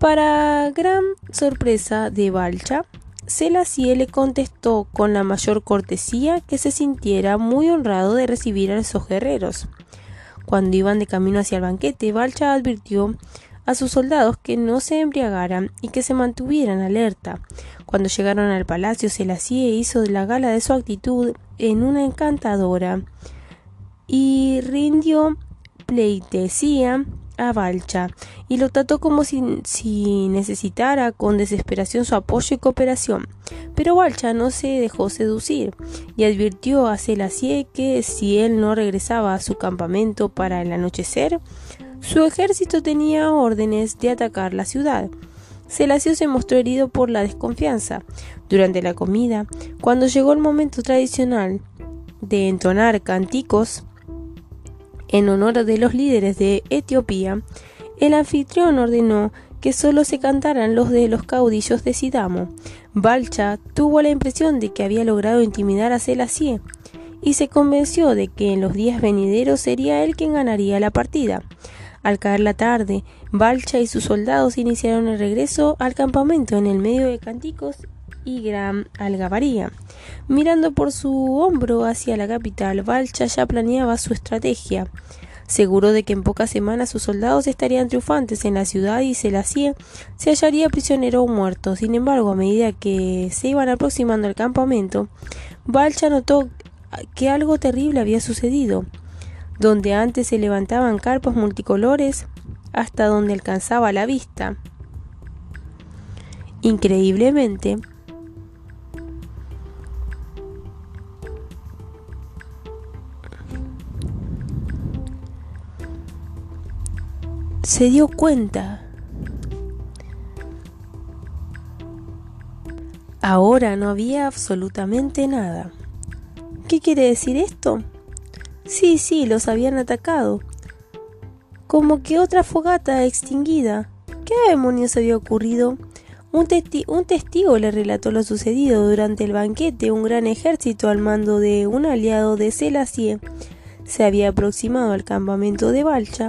Para gran sorpresa de Balcha, Selassie le contestó con la mayor cortesía que se sintiera muy honrado de recibir a esos guerreros. Cuando iban de camino hacia el banquete, Balcha advirtió a sus soldados que no se embriagaran y que se mantuvieran alerta. Cuando llegaron al palacio, Selassie hizo la gala de su actitud en una encantadora y rindió pleitesía a Balcha y lo trató como si, necesitara con desesperación su apoyo y cooperación. Pero Balcha no se dejó seducir y advirtió a Selassie que si él no regresaba a su campamento para el anochecer, su ejército tenía órdenes de atacar la ciudad. Selassie se mostró herido por la desconfianza. Durante la comida, cuando llegó el momento tradicional de entonar cánticos, en honor de los líderes de Etiopía, el anfitrión ordenó que solo se cantaran los de los caudillos de Sidamo. Balcha tuvo la impresión de que había logrado intimidar a Selassie y se convenció de que en los días venideros sería él quien ganaría la partida. Al caer la tarde, Balcha y sus soldados iniciaron el regreso al campamento en el medio de canticos y gran algabaría. Mirando por su hombro hacia la capital, Valcha ya planeaba su estrategia. Seguro de que en pocas semanas sus soldados estarían triunfantes en la ciudad y Selassie se hallaría prisionero o muerto. Sin embargo, a medida que se iban aproximando al campamento, Valcha notó que algo terrible había sucedido. Donde antes se levantaban carpas multicolores hasta donde alcanzaba la vista. Increíblemente, se dio cuenta. Ahora no había absolutamente nada. ¿Qué quiere decir esto? Sí, sí, los habían atacado. Como que otra fogata extinguida. ¿Qué demonios había ocurrido? Un, un, testigo le relató lo sucedido durante el banquete. Un gran ejército al mando de un aliado de Selassie se había aproximado al campamento de Balcha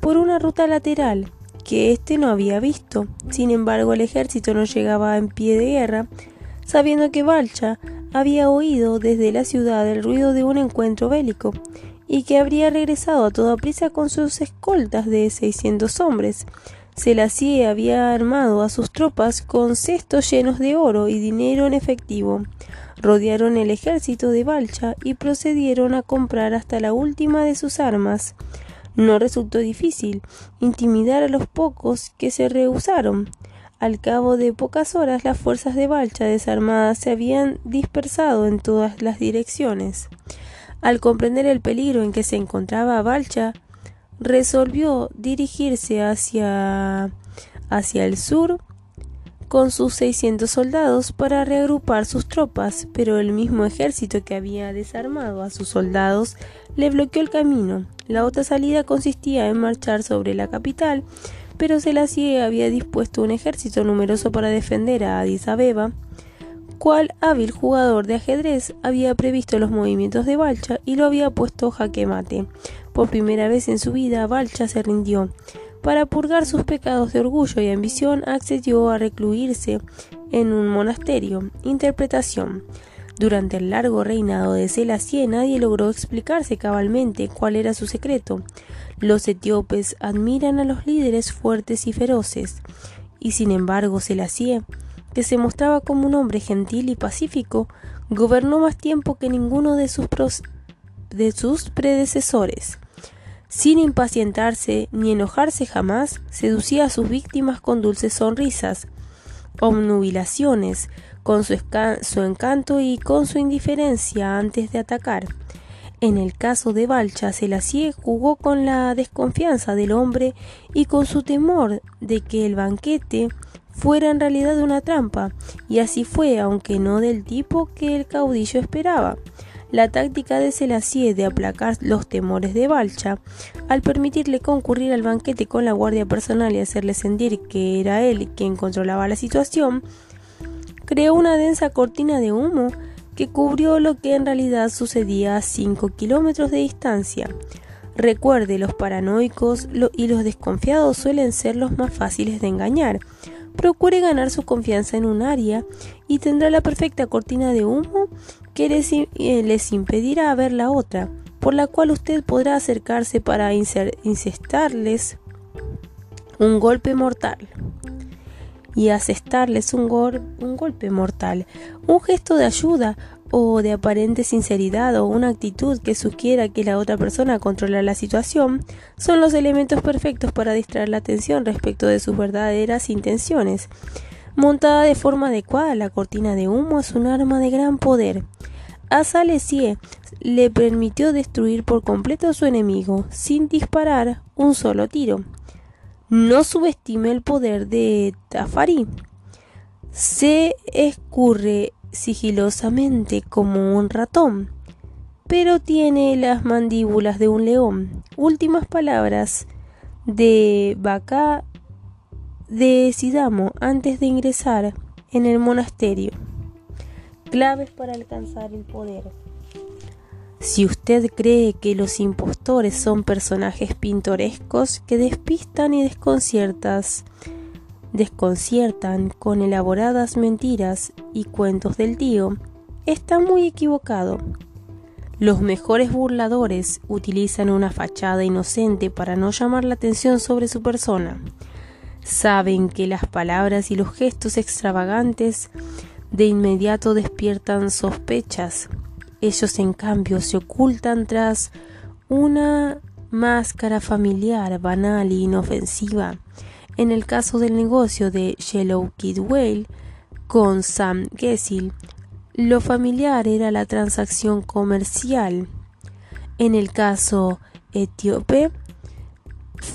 por una ruta lateral que éste no había visto. Sin embargo, el ejército no llegaba en pie de guerra, sabiendo que Balcha había oído desde la ciudad el ruido de un encuentro bélico y que habría regresado a toda prisa con sus escoltas de seiscientos hombres. Selassie había armado a sus tropas con cestos llenos de oro y dinero en efectivo. Rodearon el ejército de Balcha y procedieron a comprar hasta la última de sus armas. No resultó difícil intimidar a los pocos que se rehusaron. Al cabo de pocas horas las fuerzas de Balcha desarmadas se habían dispersado en todas las direcciones. Al comprender el peligro en que se encontraba Balcha, resolvió dirigirse hacia, hacia el sur con sus 600 soldados para reagrupar sus tropas, pero el mismo ejército que había desarmado a sus soldados le bloqueó el camino. La otra salida consistía en marchar sobre la capital, pero Selassie había dispuesto un ejército numeroso para defender a Addis Abeba, cual hábil jugador de ajedrez había previsto los movimientos de Balcha y lo había puesto jaque mate. Por primera vez en su vida, Balcha se rindió. Para purgar sus pecados de orgullo y ambición, accedió a recluirse en un monasterio. Interpretación. Durante el largo reinado de Selassie nadie logró explicarse cabalmente cuál era su secreto. Los etíopes admiran a los líderes fuertes y feroces, y sin embargo Selassie, que se mostraba como un hombre gentil y pacífico, gobernó más tiempo que ninguno de sus, de sus predecesores. Sin impacientarse ni enojarse jamás, seducía a sus víctimas con dulces sonrisas, obnubilaciones, con su, su, encanto y con su indiferencia antes de atacar. En el caso de Balcha, Selassie jugó con la desconfianza del hombre y con su temor de que el banquete fuera en realidad una trampa, y así fue, aunque no del tipo que el caudillo esperaba. La táctica de Selassie de aplacar los temores de Balcha, al permitirle concurrir al banquete con la guardia personal y hacerle sentir que era él quien controlaba la situación, creó una densa cortina de humo que cubrió lo que en realidad sucedía a 5 kilómetros de distancia. Recuerde, los paranoicos y los desconfiados suelen ser los más fáciles de engañar. Procure ganar su confianza en un área y tendrá la perfecta cortina de humo que les, eh, impedirá ver la otra, por la cual usted podrá acercarse para incestarles un golpe mortal y asestarles un golpe mortal, un gesto de ayuda o de aparente sinceridad o una actitud que sugiera que la otra persona controla la situación son los elementos perfectos para distraer la atención respecto de sus verdaderas intenciones. Montada de forma adecuada, la cortina de humo es un arma de gran poder. A Salesier le permitió destruir por completo a su enemigo, sin disparar un solo tiro. No subestime el poder de Tafari. Se escurre sigilosamente como un ratón, pero tiene las mandíbulas de un león. Últimas palabras de Bacá de Sidamo antes de ingresar en el monasterio. Claves para alcanzar el poder. Si usted cree que los impostores son personajes pintorescos que despistan y desconciertas, desconciertan con elaboradas mentiras y cuentos del tío, está muy equivocado. Los mejores burladores utilizan una fachada inocente para no llamar la atención sobre su persona. Saben que las palabras y los gestos extravagantes de inmediato despiertan sospechas. Ellos en cambio se ocultan tras una máscara familiar, banal e inofensiva. En el caso del negocio de Yellow Kid Whale con Sam Gessil, lo familiar era la transacción comercial. En el caso etíope,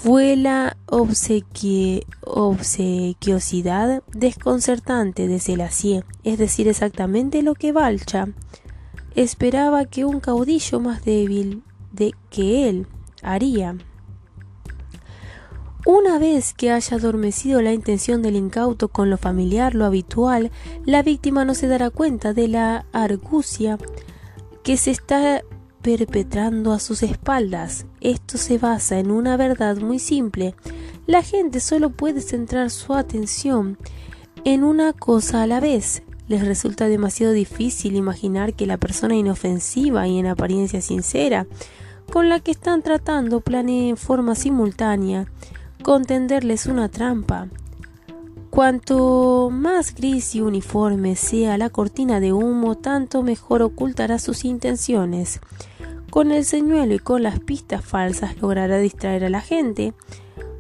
fue la obsequiosidad desconcertante de Selassie, es decir, exactamente lo que Balcha esperaba que un caudillo más débil de que él haría. Una vez que haya adormecido la intención del incauto con lo familiar, lo habitual, la víctima no se dará cuenta de la argucia que se está perpetrando a sus espaldas. Esto se basa en una verdad muy simple. La gente solo puede centrar su atención en una cosa a la vez. Les resulta demasiado difícil imaginar que la persona inofensiva y en apariencia sincera con la que están tratando planee en forma simultánea con tenderles una trampa. Cuanto más gris y uniforme sea la cortina de humo, tanto mejor ocultará sus intenciones. Con el señuelo y con las pistas falsas logrará distraer a la gente.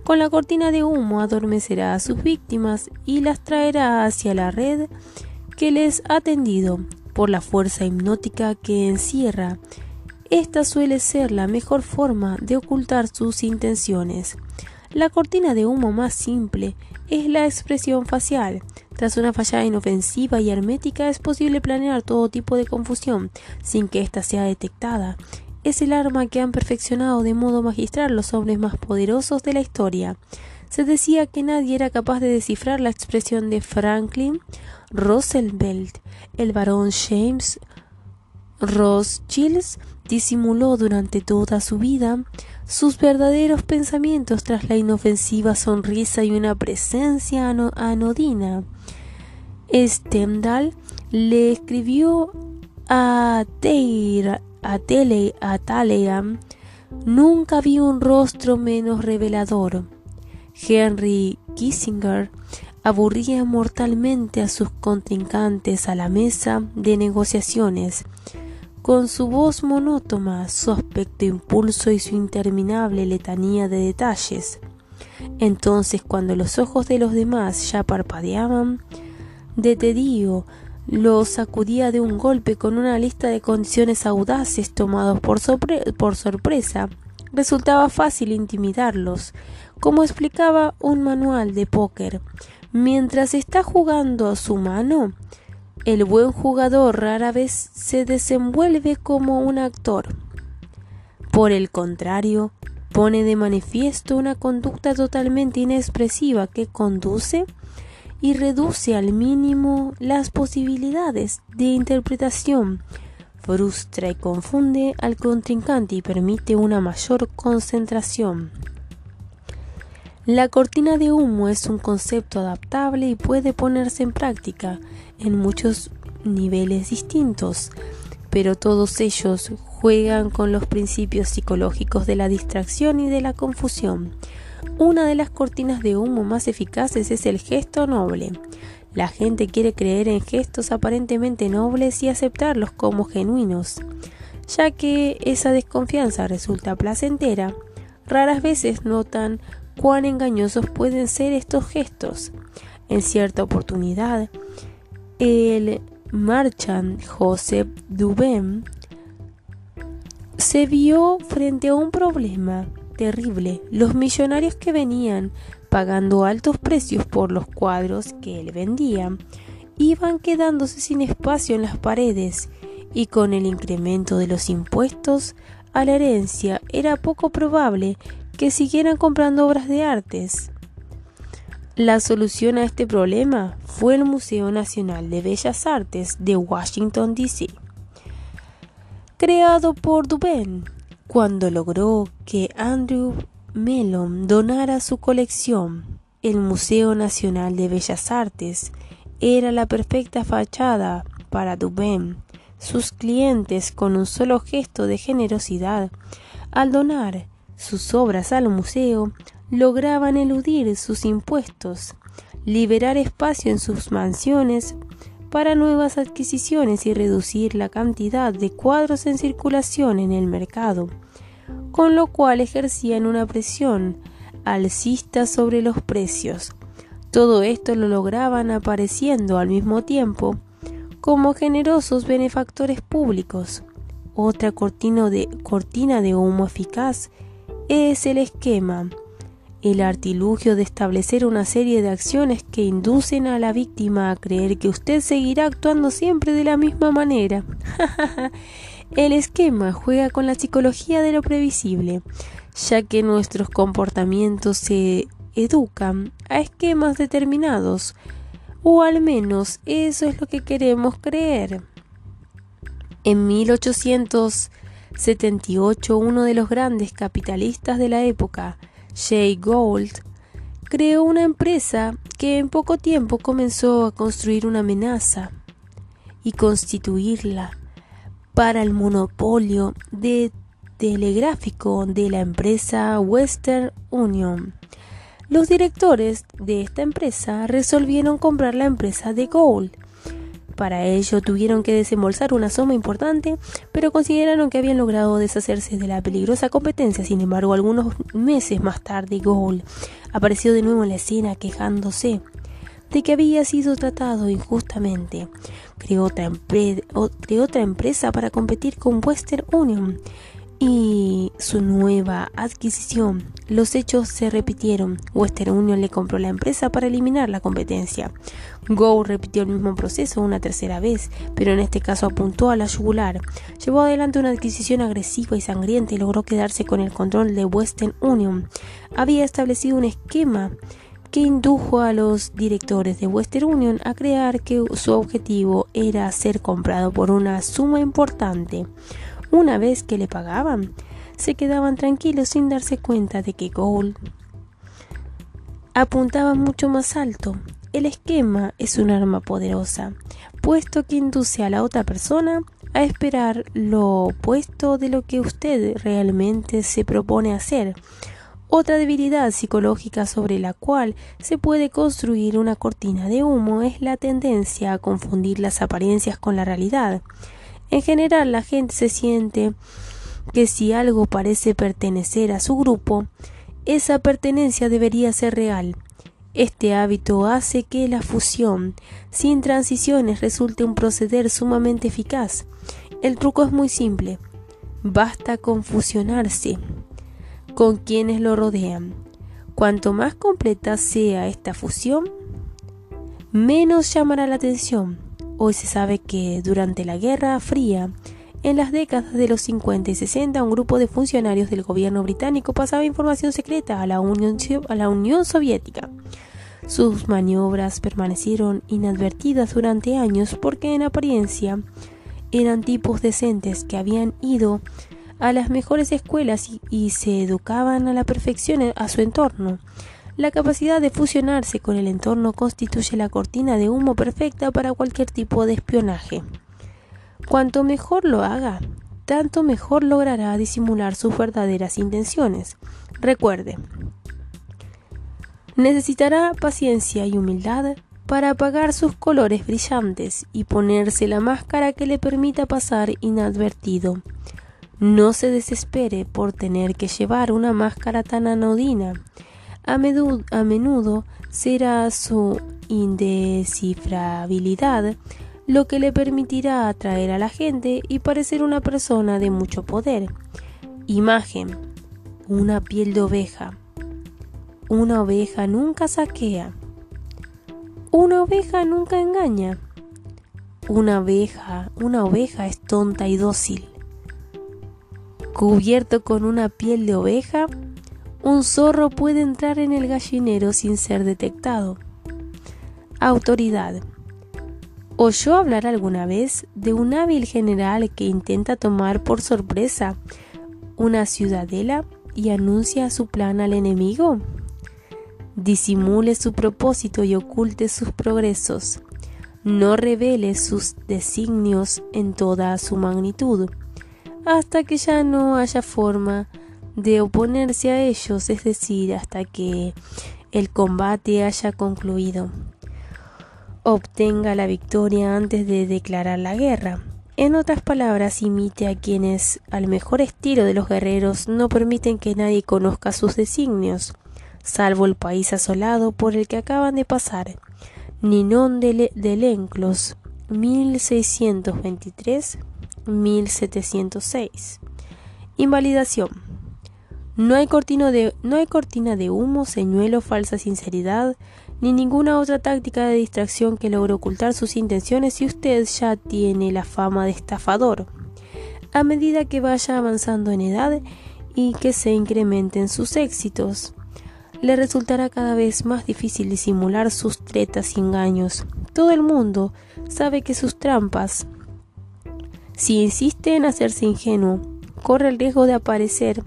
Con la cortina de humo adormecerá a sus víctimas y las traerá hacia la red que les ha tendido por la fuerza hipnótica que encierra. Esta suele ser la mejor forma de ocultar sus intenciones. La cortina de humo más simple es la expresión facial. Tras una fallada inofensiva y hermética es posible planear todo tipo de confusión sin que ésta sea detectada es el arma que han perfeccionado de modo magistral los hombres más poderosos de la historia. Se decía que nadie era capaz de descifrar la expresión de Franklin Roosevelt. El barón James Rothschild disimuló durante toda su vida sus verdaderos pensamientos tras la inofensiva sonrisa y una presencia anodina. Stendhal le escribió a Teira a a nunca vi un rostro menos revelador. Henry Kissinger aburría mortalmente a sus contrincantes a la mesa de negociaciones. Con su voz monótona, su aspecto impulso y su interminable letanía de detalles. Entonces, cuando los ojos de los demás ya parpadeaban, de tedío lo sacudía de un golpe con una lista de condiciones audaces tomados por, por sorpresa. Resultaba fácil intimidarlos, como explicaba un manual de póker. Mientras está jugando a su mano, el buen jugador rara vez se desenvuelve como un actor. Por el contrario, pone de manifiesto una conducta totalmente inexpresiva que conduce y reduce al mínimo las posibilidades de interpretación, frustra y confunde al contrincante y permite una mayor concentración. La cortina de humo es un concepto adaptable y puede ponerse en práctica en muchos niveles distintos, pero todos ellos juegan con los principios psicológicos de la distracción y de la confusión. Una de las cortinas de humo más eficaces es el gesto noble. La gente quiere creer en gestos aparentemente nobles y aceptarlos como genuinos. Ya que esa desconfianza resulta placentera, raras veces notan cuán engañosos pueden ser estos gestos. En cierta oportunidad, el marchand Joseph Dubem se vio frente a un problema terrible. Los millonarios que venían pagando altos precios por los cuadros que él vendía iban quedándose sin espacio en las paredes y con el incremento de los impuestos a la herencia era poco probable que siguieran comprando obras de artes. La solución a este problema fue el Museo Nacional de Bellas Artes de Washington, D.C., creado por Dubén cuando logró que Andrew Mellon donara su colección. el Museo Nacional de Bellas Artes era la perfecta fachada para Dubén. Sus clientes, con un solo gesto de generosidad, al donar sus obras al museo, lograban eludir sus impuestos, liberar espacio en sus mansiones para nuevas adquisiciones y reducir la cantidad de cuadros en circulación en el mercado, con lo cual ejercían una presión alcista sobre los precios. Todo esto lo lograban apareciendo al mismo tiempo como generosos benefactores públicos. Otra cortina de, cortina de humo eficaz es el esquema, el artilugio de establecer una serie de acciones que inducen a la víctima a creer que usted seguirá actuando siempre de la misma manera. el esquema juega con la psicología de lo previsible, ya que nuestros comportamientos se educan a esquemas determinados, o al menos eso es lo que queremos creer. En 1878, uno de los grandes capitalistas de la época, Jay Gould, creó una empresa que en poco tiempo comenzó a construir una amenaza y constituirla para el monopolio de telegráfico de la empresa Western Union. Los directores de esta empresa resolvieron comprar la empresa de Gould. Para ello tuvieron que desembolsar una suma importante, pero consideraron que habían logrado deshacerse de la peligrosa competencia. Sin embargo, algunos meses más tarde, Gould apareció de nuevo en la escena quejándose de que había sido tratado injustamente. Creó otra, creó otra empresa para competir con Western Union su nueva adquisición. Los hechos se repitieron. Western Union le compró la empresa para eliminar la competencia. Go repitió el mismo proceso una tercera vez, pero en este caso apuntó a la yugular. Llevó adelante una adquisición agresiva y sangrienta y logró quedarse con el control de Western Union. Había establecido un esquema que indujo a los directores de Western Union a crear que su objetivo era ser comprado por una suma importante. Una vez que le pagaban, se quedaban tranquilos sin darse cuenta de que Gold apuntaba mucho más alto. El esquema es un arma poderosa, puesto que induce a la otra persona a esperar lo opuesto de lo que usted realmente se propone hacer. Otra debilidad psicológica sobre la cual se puede construir una cortina de humo es la tendencia a confundir las apariencias con la realidad. En general, la gente se siente que si algo parece pertenecer a su grupo, esa pertenencia debería ser real. Este hábito hace que la fusión sin transiciones resulte un proceder sumamente eficaz. El truco es muy simple. Basta con fusionarse con quienes lo rodean. Cuanto más completa sea esta fusión, menos llamará la atención. Hoy se sabe que durante la Guerra Fría, en las décadas de los 50 y 60, un grupo de funcionarios del gobierno británico pasaba información secreta a la Unión, a la Unión Soviética. Sus maniobras permanecieron inadvertidas durante años porque en apariencia eran tipos decentes que habían ido a las mejores escuelas y, y se educaban a la perfección a su entorno. La capacidad de fusionarse con el entorno constituye la cortina de humo perfecta para cualquier tipo de espionaje. Cuanto mejor lo haga, tanto mejor logrará disimular sus verdaderas intenciones. Recuerde, necesitará paciencia y humildad para apagar sus colores brillantes y ponerse la máscara que le permita pasar inadvertido. No se desespere por tener que llevar una máscara tan anodina a menudo, será su indescifrabilidad lo que le permitirá atraer a la gente y parecer una persona de mucho poder. Imagen. Una piel de oveja. Una oveja nunca saquea. Una oveja nunca engaña. Una oveja, una oveja es tonta y dócil. Cubierto con una piel de oveja, un zorro puede entrar en el gallinero sin ser detectado. Autoridad. ¿Oyó hablar alguna vez de un hábil general que intenta tomar por sorpresa una ciudadela y anuncia su plan al enemigo? disimule su propósito y oculte sus progresos, no revele sus designios en toda su magnitud, hasta que ya no haya forma oponerse a ellos, es decir, hasta que el combate haya concluido. Obtenga la victoria antes de declarar la guerra. En otras palabras, imite a quienes, al mejor estilo de los guerreros, no permiten que nadie conozca sus designios, salvo el país asolado por el que acaban de pasar. Ninon de, Lenclos, 1623-1706. Invalidación. No hay, cortina de humo, señuelo, falsa sinceridad, ni ninguna otra táctica de distracción que logre ocultar sus intenciones si usted ya tiene la fama de estafador. A medida que vaya avanzando en edad y que se incrementen sus éxitos, le resultará cada vez más difícil disimular sus tretas y engaños. Todo el mundo sabe que sus trampas, si insiste en hacerse ingenuo, corre el riesgo de aparecer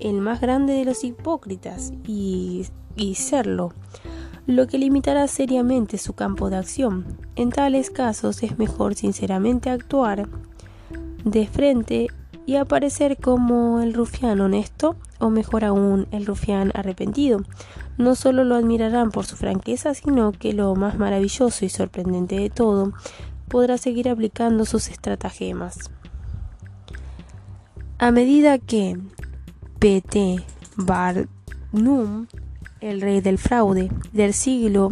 el más grande de los hipócritas y, serlo, lo que limitará seriamente su campo de acción. En tales casos es mejor sinceramente actuar de frente y aparecer como el rufián honesto o mejor aún el rufián arrepentido. No solo lo admirarán por su franqueza, sino que lo más maravilloso y sorprendente de todo, podrá seguir aplicando sus estratagemas. A medida que P.T. Barnum, el rey del fraude del siglo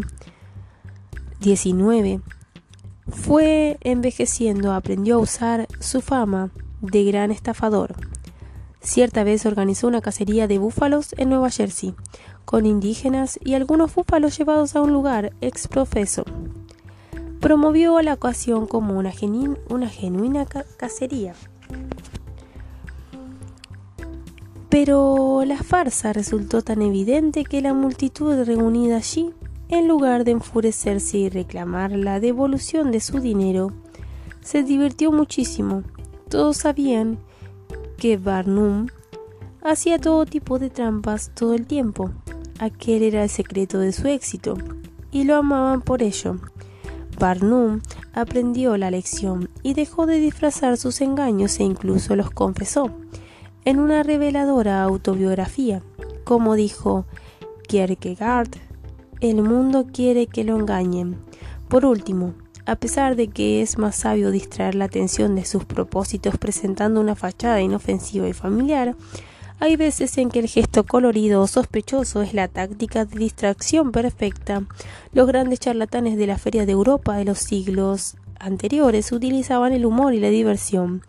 XIX, fue envejeciendo, aprendió a usar su fama de gran estafador. Cierta vez organizó una cacería de búfalos en Nueva Jersey, con indígenas y algunos búfalos llevados a un lugar exprofeso. Promovió la ocasión como una, genuina cacería. Pero la farsa resultó tan evidente que la multitud reunida allí, en lugar de enfurecerse y reclamar la devolución de su dinero, se divirtió muchísimo todos sabían que Barnum hacía todo tipo de trampas todo el tiempo. Aquel era el secreto de su éxito, y lo amaban por ello. Barnum aprendió la lección y dejó de disfrazar sus engaños e incluso los confesó. En una reveladora autobiografía, como dijo Kierkegaard, el mundo quiere que lo engañen. Por último, a pesar de que es más sabio distraer la atención de sus propósitos presentando una fachada inofensiva y familiar, hay veces en que el gesto colorido o sospechoso es la táctica de distracción perfecta. Los grandes charlatanes de la Feria de Europa de los siglos anteriores utilizaban el humor y la diversión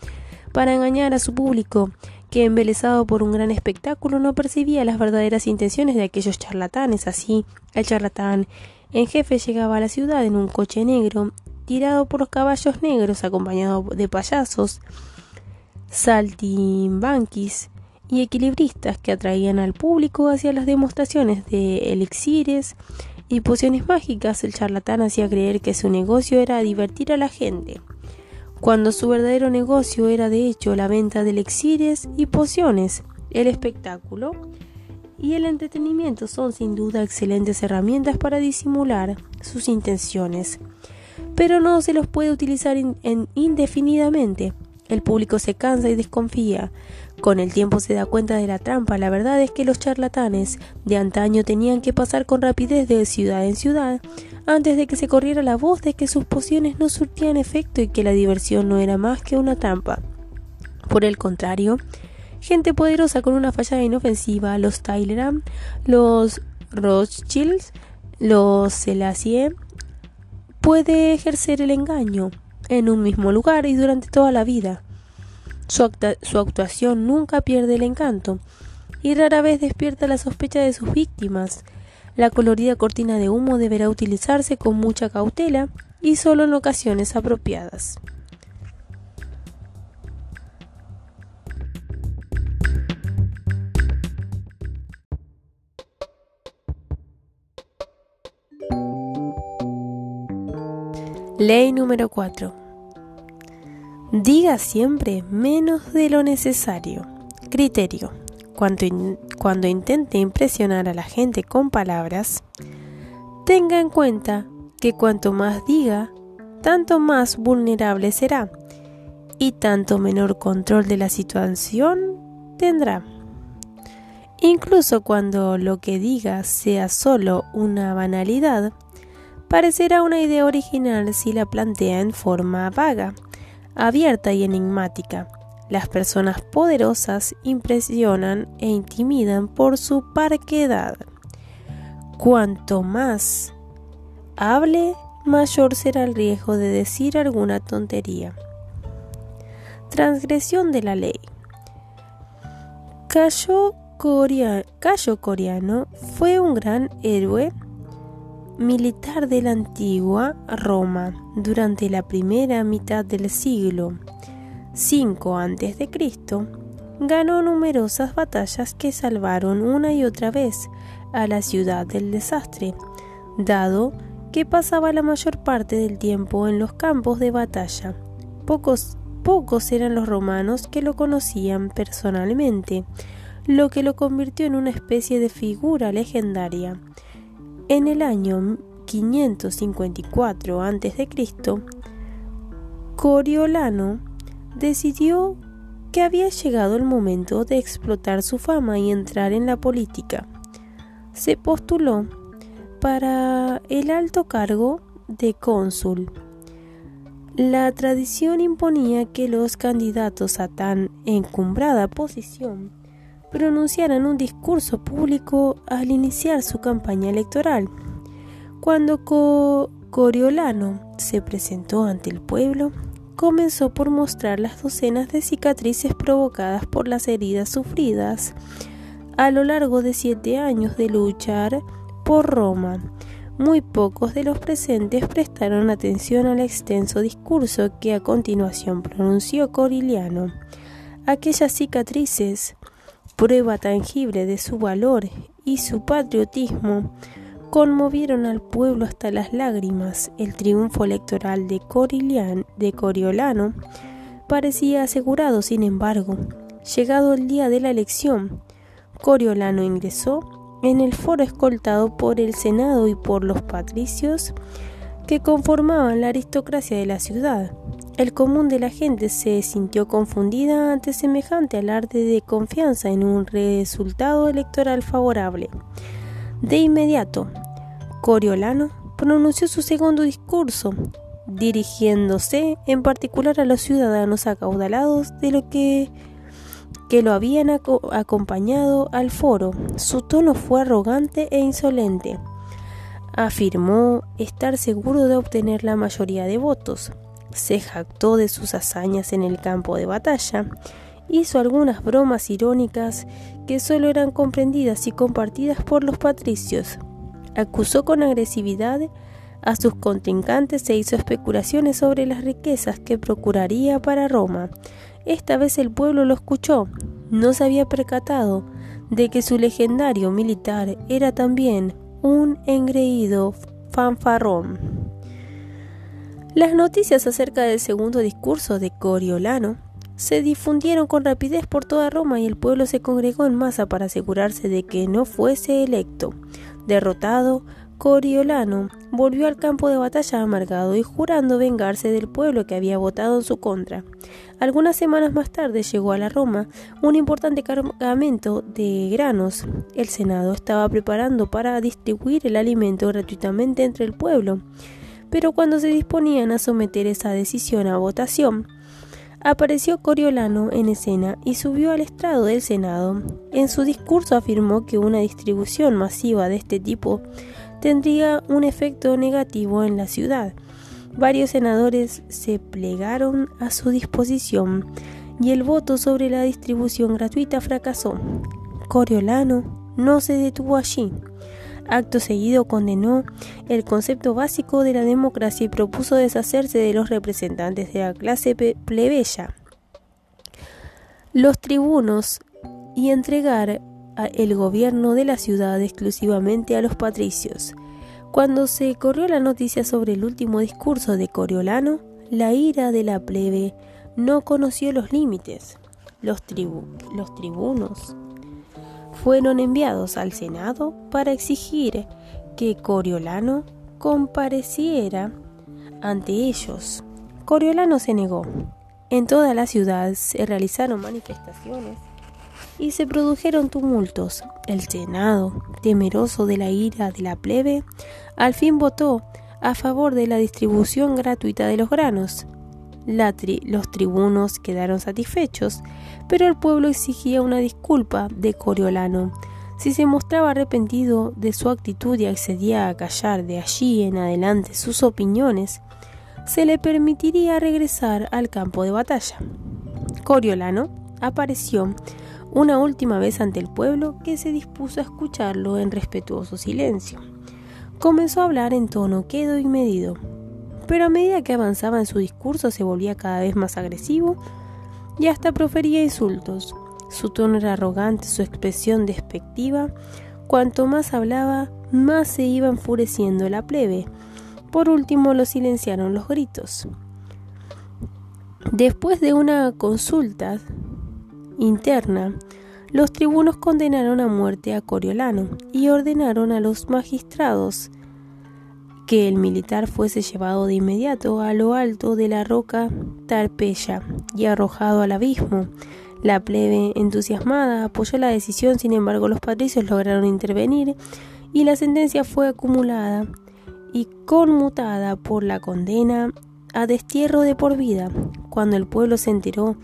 para engañar a su público, que embelesado por un gran espectáculo no percibía las verdaderas intenciones de aquellos charlatanes. Así, el charlatán en jefe llegaba a la ciudad en un coche negro tirado por los caballos negros acompañado de payasos, saltimbanquis y equilibristas que atraían al público hacia las demostraciones de elixires y pociones mágicas, el charlatán hacía creer que su negocio era divertir a la gente, cuando su verdadero negocio era de hecho la venta de elixires y pociones. El espectáculo y el entretenimiento son sin duda excelentes herramientas para disimular sus intenciones pero no se los puede utilizar indefinidamente. El público se cansa y desconfía. Con el tiempo se da cuenta de la trampa. La verdad es que los charlatanes de antaño tenían que pasar con rapidez de ciudad en ciudad antes de que se corriera la voz de que sus pociones no surtían efecto y que la diversión no era más que una trampa. Por el contrario, gente poderosa con una fallada inofensiva, los Tyleram, los Rothschilds, los Selassie, puede ejercer el engaño en un mismo lugar y durante toda la vida. Su, actuación nunca pierde el encanto y rara vez despierta la sospecha de sus víctimas. La colorida cortina de humo deberá utilizarse con mucha cautela y solo en ocasiones apropiadas. Ley número 4. Diga siempre menos de lo necesario. Criterio. cuando intente impresionar a la gente con palabras, tenga en cuenta que cuanto más diga, tanto más vulnerable será y tanto menor control de la situación tendrá. Incluso cuando lo que diga sea solo una banalidad, parecerá una idea original si la plantea en forma vaga, abierta y enigmática. Las personas poderosas impresionan e intimidan por su parquedad. Cuanto más hable, mayor será el riesgo de decir alguna tontería. Transgresión de la ley. Cayo, Coreano fue un gran héroe militar de la antigua Roma durante la primera mitad del siglo V a.C. Ganó numerosas batallas que salvaron una y otra vez a la ciudad del desastre, dado que pasaba la mayor parte del tiempo en los campos de batalla. Pocos, pocos eran los romanos que lo conocían personalmente, lo que lo convirtió en una especie de figura legendaria. En el año 554 a.C., Coriolano decidió que había llegado el momento de explotar su fama y entrar en la política. Se postuló para el alto cargo de cónsul. La tradición imponía que los candidatos a tan encumbrada posición pronunciaran un discurso público al iniciar su campaña electoral. Cuando Coriolano se presentó ante el pueblo, comenzó por mostrar las docenas de cicatrices provocadas por las heridas sufridas a lo largo de siete años de luchar por Roma. Muy pocos de los presentes prestaron atención al extenso discurso que a continuación pronunció Coriliano. Aquellas cicatrices prueba tangible de su valor y su patriotismo, conmovieron al pueblo hasta las lágrimas. El triunfo electoral de, de Coriolano parecía asegurado, sin embargo. Llegado el día de la elección, Coriolano ingresó en el foro escoltado por el Senado y por los patricios que conformaban la aristocracia de la ciudad. El común de la gente se sintió confundida ante semejante alarde de confianza en un resultado electoral favorable. De inmediato, Coriolano pronunció su segundo discurso, dirigiéndose en particular a los ciudadanos acaudalados de lo que, que lo habían acompañado al foro. Su tono fue arrogante e insolente. Afirmó estar seguro de obtener la mayoría de votos. Se jactó de sus hazañas en el campo de batalla, hizo algunas bromas irónicas que solo eran comprendidas y compartidas por los patricios, acusó con agresividad a sus contrincantes e hizo especulaciones sobre las riquezas que procuraría para Roma. Esta vez el pueblo lo escuchó, no se había percatado de que su legendario militar era también un engreído fanfarrón. Las noticias acerca del segundo discurso de Coriolano se difundieron con rapidez por toda Roma y el pueblo se congregó en masa para asegurarse de que no fuese electo. Derrotado, Coriolano volvió al campo de batalla amargado y jurando vengarse del pueblo que había votado en su contra. Algunas semanas más tarde llegó a la Roma un importante cargamento de granos. El Senado estaba preparando para distribuir el alimento gratuitamente entre el pueblo pero cuando se disponían a someter esa decisión a votación, apareció Coriolano en escena y subió al estrado del Senado. En su discurso afirmó que una distribución masiva de este tipo tendría un efecto negativo en la ciudad. Varios senadores se plegaron a su disposición y el voto sobre la distribución gratuita fracasó. Coriolano no se detuvo allí. Acto seguido condenó el concepto básico de la democracia y propuso deshacerse de los representantes de la clase plebeya, los tribunos, y entregar el gobierno de la ciudad exclusivamente a los patricios. Cuando se corrió la noticia sobre el último discurso de Coriolano, la ira de la plebe no conoció los límites. Los, tribunos fueron enviados al Senado para exigir que Coriolano compareciera ante ellos. Coriolano se negó. En toda la ciudad se realizaron manifestaciones y se produjeron tumultos. El Senado, temeroso de la ira de la plebe, al fin votó a favor de la distribución gratuita de los granos. los tribunos quedaron satisfechos, pero el pueblo exigía una disculpa de Coriolano. Si se mostraba arrepentido de su actitud y accedía a callar de allí en adelante sus opiniones, se le permitiría regresar al campo de batalla. Coriolano apareció una última vez ante el pueblo que se dispuso a escucharlo en respetuoso silencio. Comenzó a hablar en tono quedo y medido, pero a medida que avanzaba en su discurso se volvía cada vez más agresivo y hasta profería insultos. Su tono era arrogante, su expresión despectiva. Cuanto más hablaba, más se iba enfureciendo la plebe, por último lo silenciaron los gritos. Después de una consulta interna, los tribunos condenaron a muerte a Coriolano y ordenaron a los magistrados que el militar fuese llevado de inmediato a lo alto de la roca Tarpeya y arrojado al abismo. La plebe, entusiasmada, apoyó la decisión, sin embargo los patricios lograron intervenir y la sentencia fue acumulada y conmutada por la condena a destierro de por vida. Cuando el pueblo se enteró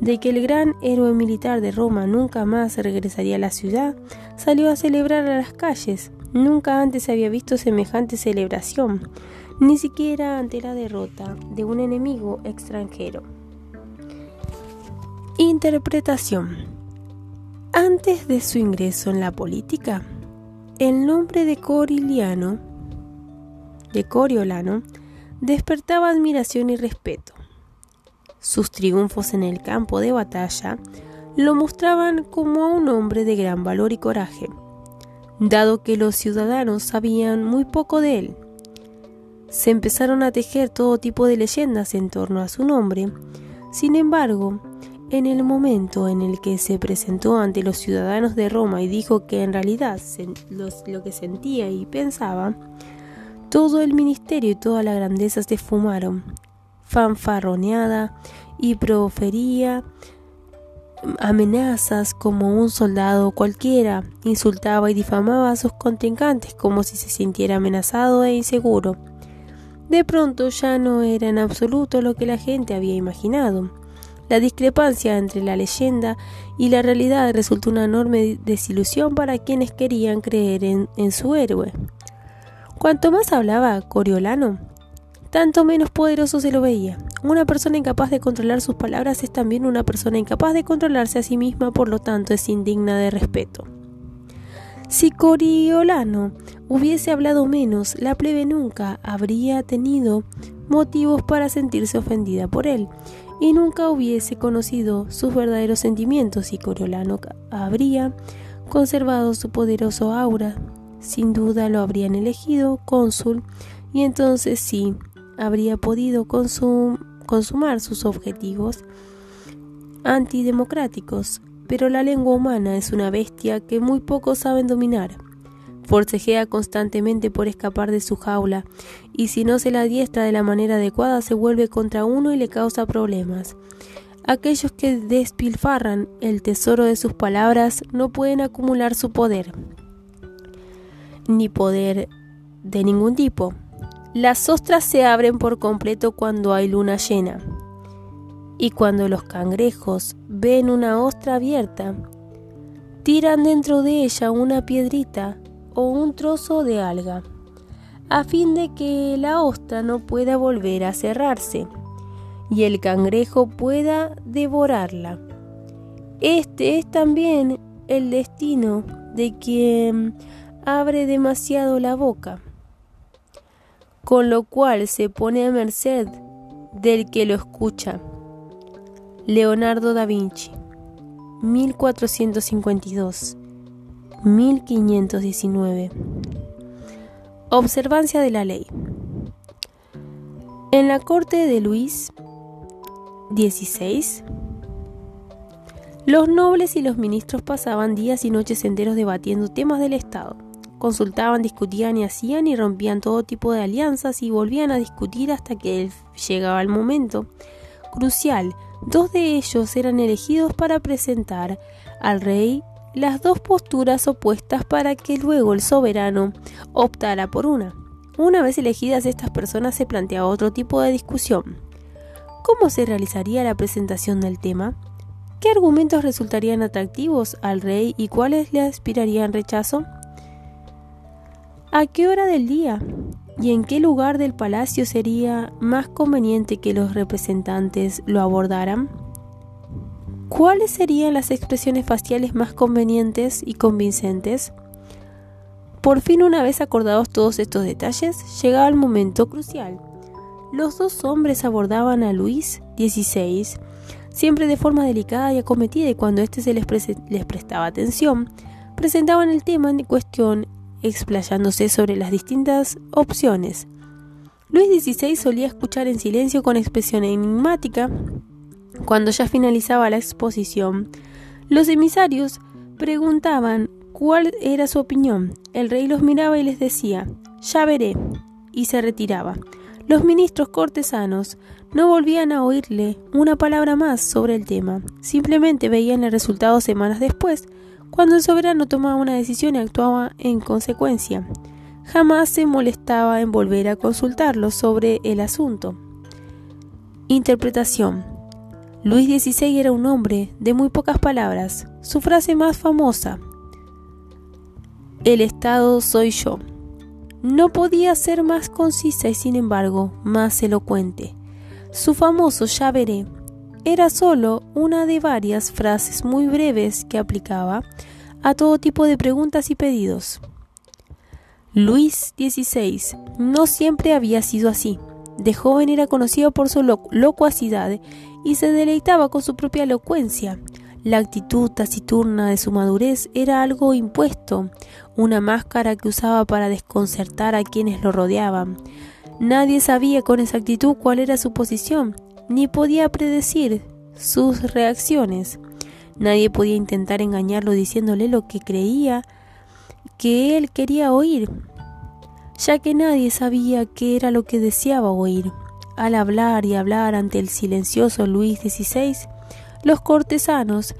de que el gran héroe militar de Roma nunca más regresaría a la ciudad, salió a celebrar a las calles. Nunca antes se había visto semejante celebración, ni siquiera ante la derrota de un enemigo extranjero. Interpretación. Antes de su ingreso en la política, el nombre de Coriliano de Coriolano despertaba admiración y respeto. Sus triunfos en el campo de batalla lo mostraban como a un hombre de gran valor y coraje, dado que los ciudadanos sabían muy poco de él. Se empezaron a tejer todo tipo de leyendas en torno a su nombre. Sin embargo, en el momento en el que se presentó ante los ciudadanos de Roma y dijo que en realidad lo que sentía y pensaba, todo el ministerio y toda la grandeza se fumaron, fanfarroneada y profería amenazas como un soldado cualquiera, insultaba y difamaba a sus contrincantes como si se sintiera amenazado e inseguro. De pronto ya no era en absoluto lo que la gente había imaginado. La discrepancia entre la leyenda y la realidad resultó una enorme desilusión para quienes querían creer en, en su héroe. Cuanto más hablaba Coriolano, tanto menos poderoso se lo veía. Una persona incapaz de controlar sus palabras es también una persona incapaz de controlarse a sí misma, por lo tanto es indigna de respeto. Si Coriolano hubiese hablado menos, la plebe nunca habría tenido motivos para sentirse ofendida por él y nunca hubiese conocido sus verdaderos sentimientos y Coriolano habría conservado su poderoso aura sin duda lo habrían elegido cónsul y entonces sí habría podido consumar sus objetivos antidemocráticos. Pero la lengua humana es una bestia que muy pocos saben dominar. Forcejea constantemente por escapar de su jaula, y si no se la diestra de la manera adecuada se vuelve contra uno y le causa problemas. Aquellos que despilfarran el tesoro de sus palabras no pueden acumular su poder ni poder de ningún tipo. Las ostras se abren por completo cuando hay luna llena. Y cuando los cangrejos ven una ostra abierta, tiran dentro de ella una piedrita o un trozo de alga, a fin de que la ostra no pueda volver a cerrarse y el cangrejo pueda devorarla. Este es también el destino de quien abre demasiado la boca, con lo cual se pone a merced del que lo escucha. Leonardo da Vinci, 1452-1519. Observancia de la ley. En la corte de Luis XVI, Los nobles y los ministros pasaban días y noches enteros debatiendo temas del Estado. Consultaban, discutían y hacían y rompían todo tipo de alianzas y volvían a discutir hasta que llegaba el momento crucial. Dos de ellos eran elegidos para presentar al rey las dos posturas opuestas para que luego el soberano optara por una. Una vez elegidas estas personas se planteaba otro tipo de discusión. ¿Cómo se realizaría la presentación del tema? ¿Qué argumentos resultarían atractivos al rey y cuáles le aspirarían rechazo? ¿A qué hora del día y en qué lugar del palacio sería más conveniente que los representantes lo abordaran? ¿Cuáles serían las expresiones faciales más convenientes y convincentes? Por fin, una vez acordados todos estos detalles, llegaba el momento crucial. Los dos hombres abordaban a Luis XVI, siempre de forma delicada y acometida, y cuando éste se les, les prestaba atención, presentaban el tema en cuestión, explayándose sobre las distintas opciones. Luis XVI solía escuchar en silencio con expresión enigmática cuando ya finalizaba la exposición, los emisarios preguntaban cuál era su opinión. El rey los miraba y les decía, ya veré, y se retiraba. Los ministros cortesanos no volvían a oírle una palabra más sobre el tema, simplemente veían el resultado semanas después, cuando el soberano tomaba una decisión y actuaba en consecuencia. Jamás se molestaba en volver a consultarlo sobre el asunto. Interpretación. Luis XVI era un hombre de muy pocas palabras. Su frase más famosa, El Estado soy yo, no podía ser más concisa y sin embargo más elocuente. Su famoso ya veré era solo una de varias frases muy breves que aplicaba a todo tipo de preguntas y pedidos. Luis XVI no siempre había sido así. De joven era conocido por su locuacidad y se deleitaba con su propia elocuencia. La actitud taciturna de su madurez era algo impuesto, una máscara que usaba para desconcertar a quienes lo rodeaban. Nadie sabía con exactitud cuál era su posición, ni podía predecir sus reacciones. Nadie podía intentar engañarlo diciéndole lo que creía que él quería oír ya que nadie sabía qué era lo que deseaba oír. Al hablar y hablar ante el silencioso Luis XVI, los cortesanos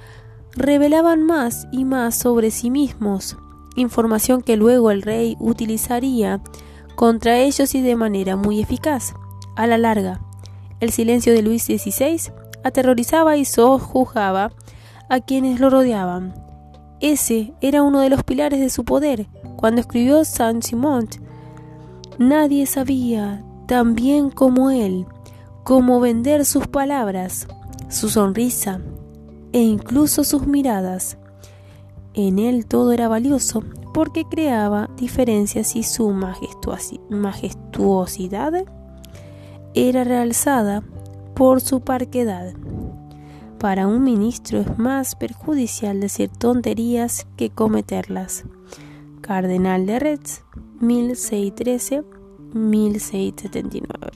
revelaban más y más sobre sí mismos, información que luego el rey utilizaría contra ellos y de manera muy eficaz. A la larga, el silencio de Luis XVI aterrorizaba y sojuzgaba a quienes lo rodeaban. Ese era uno de los pilares de su poder. Cuando escribió Saint-Simon Nadie sabía tan bien como él cómo vender sus palabras, su sonrisa e incluso sus miradas. En él todo era valioso porque creaba diferencias y su majestuosidad era realzada por su parquedad. Para un ministro es más perjudicial decir tonterías que cometerlas. Cardenal de Retz 1613-1679.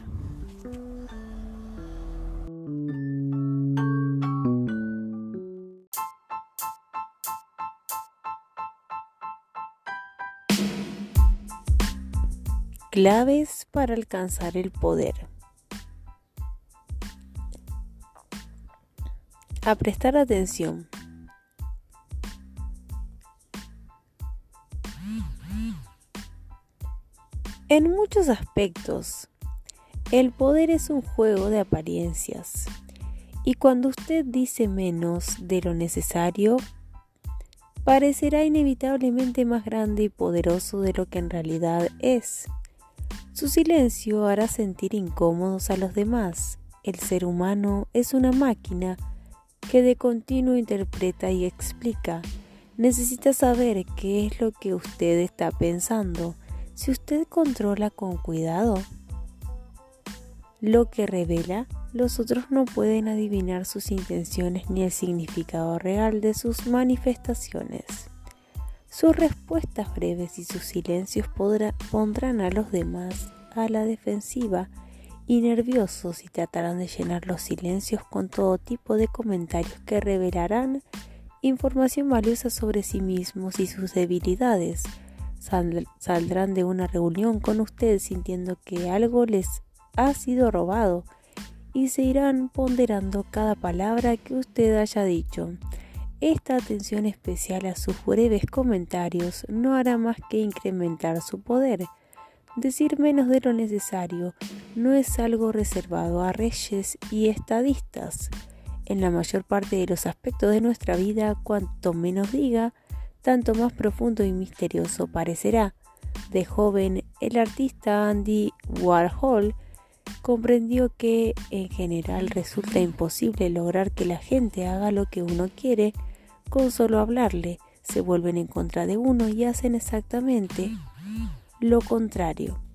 Claves para alcanzar el poder. A prestar atención. En muchos aspectos, el poder es un juego de apariencias y cuando usted dice menos de lo necesario, parecerá inevitablemente más grande y poderoso de lo que en realidad es. Su silencio hará sentir incómodos a los demás. El ser humano es una máquina que de continuo interpreta y explica. Necesita saber qué es lo que usted está pensando si usted controla con cuidado lo que revela, los otros no pueden adivinar sus intenciones ni el significado real de sus manifestaciones. Sus respuestas breves y sus silencios pondrán a los demás a la defensiva y nerviosos y tratarán de llenar los silencios con todo tipo de comentarios que revelarán información valiosa sobre sí mismos y sus debilidades. saldrán de una reunión con usted sintiendo que algo les ha sido robado y se irán ponderando cada palabra que usted haya dicho. Esta atención especial a sus breves comentarios no hará más que incrementar su poder Decir menos de lo necesario no es algo reservado a reyes y estadistas. En la mayor parte de los aspectos de nuestra vida, cuanto menos diga, tanto más profundo y misterioso parecerá. De joven, el artista Andy Warhol comprendió que en general resulta imposible lograr que la gente haga lo que uno quiere con solo hablarle. Se vuelven en contra de uno y hacen exactamente lo contrario.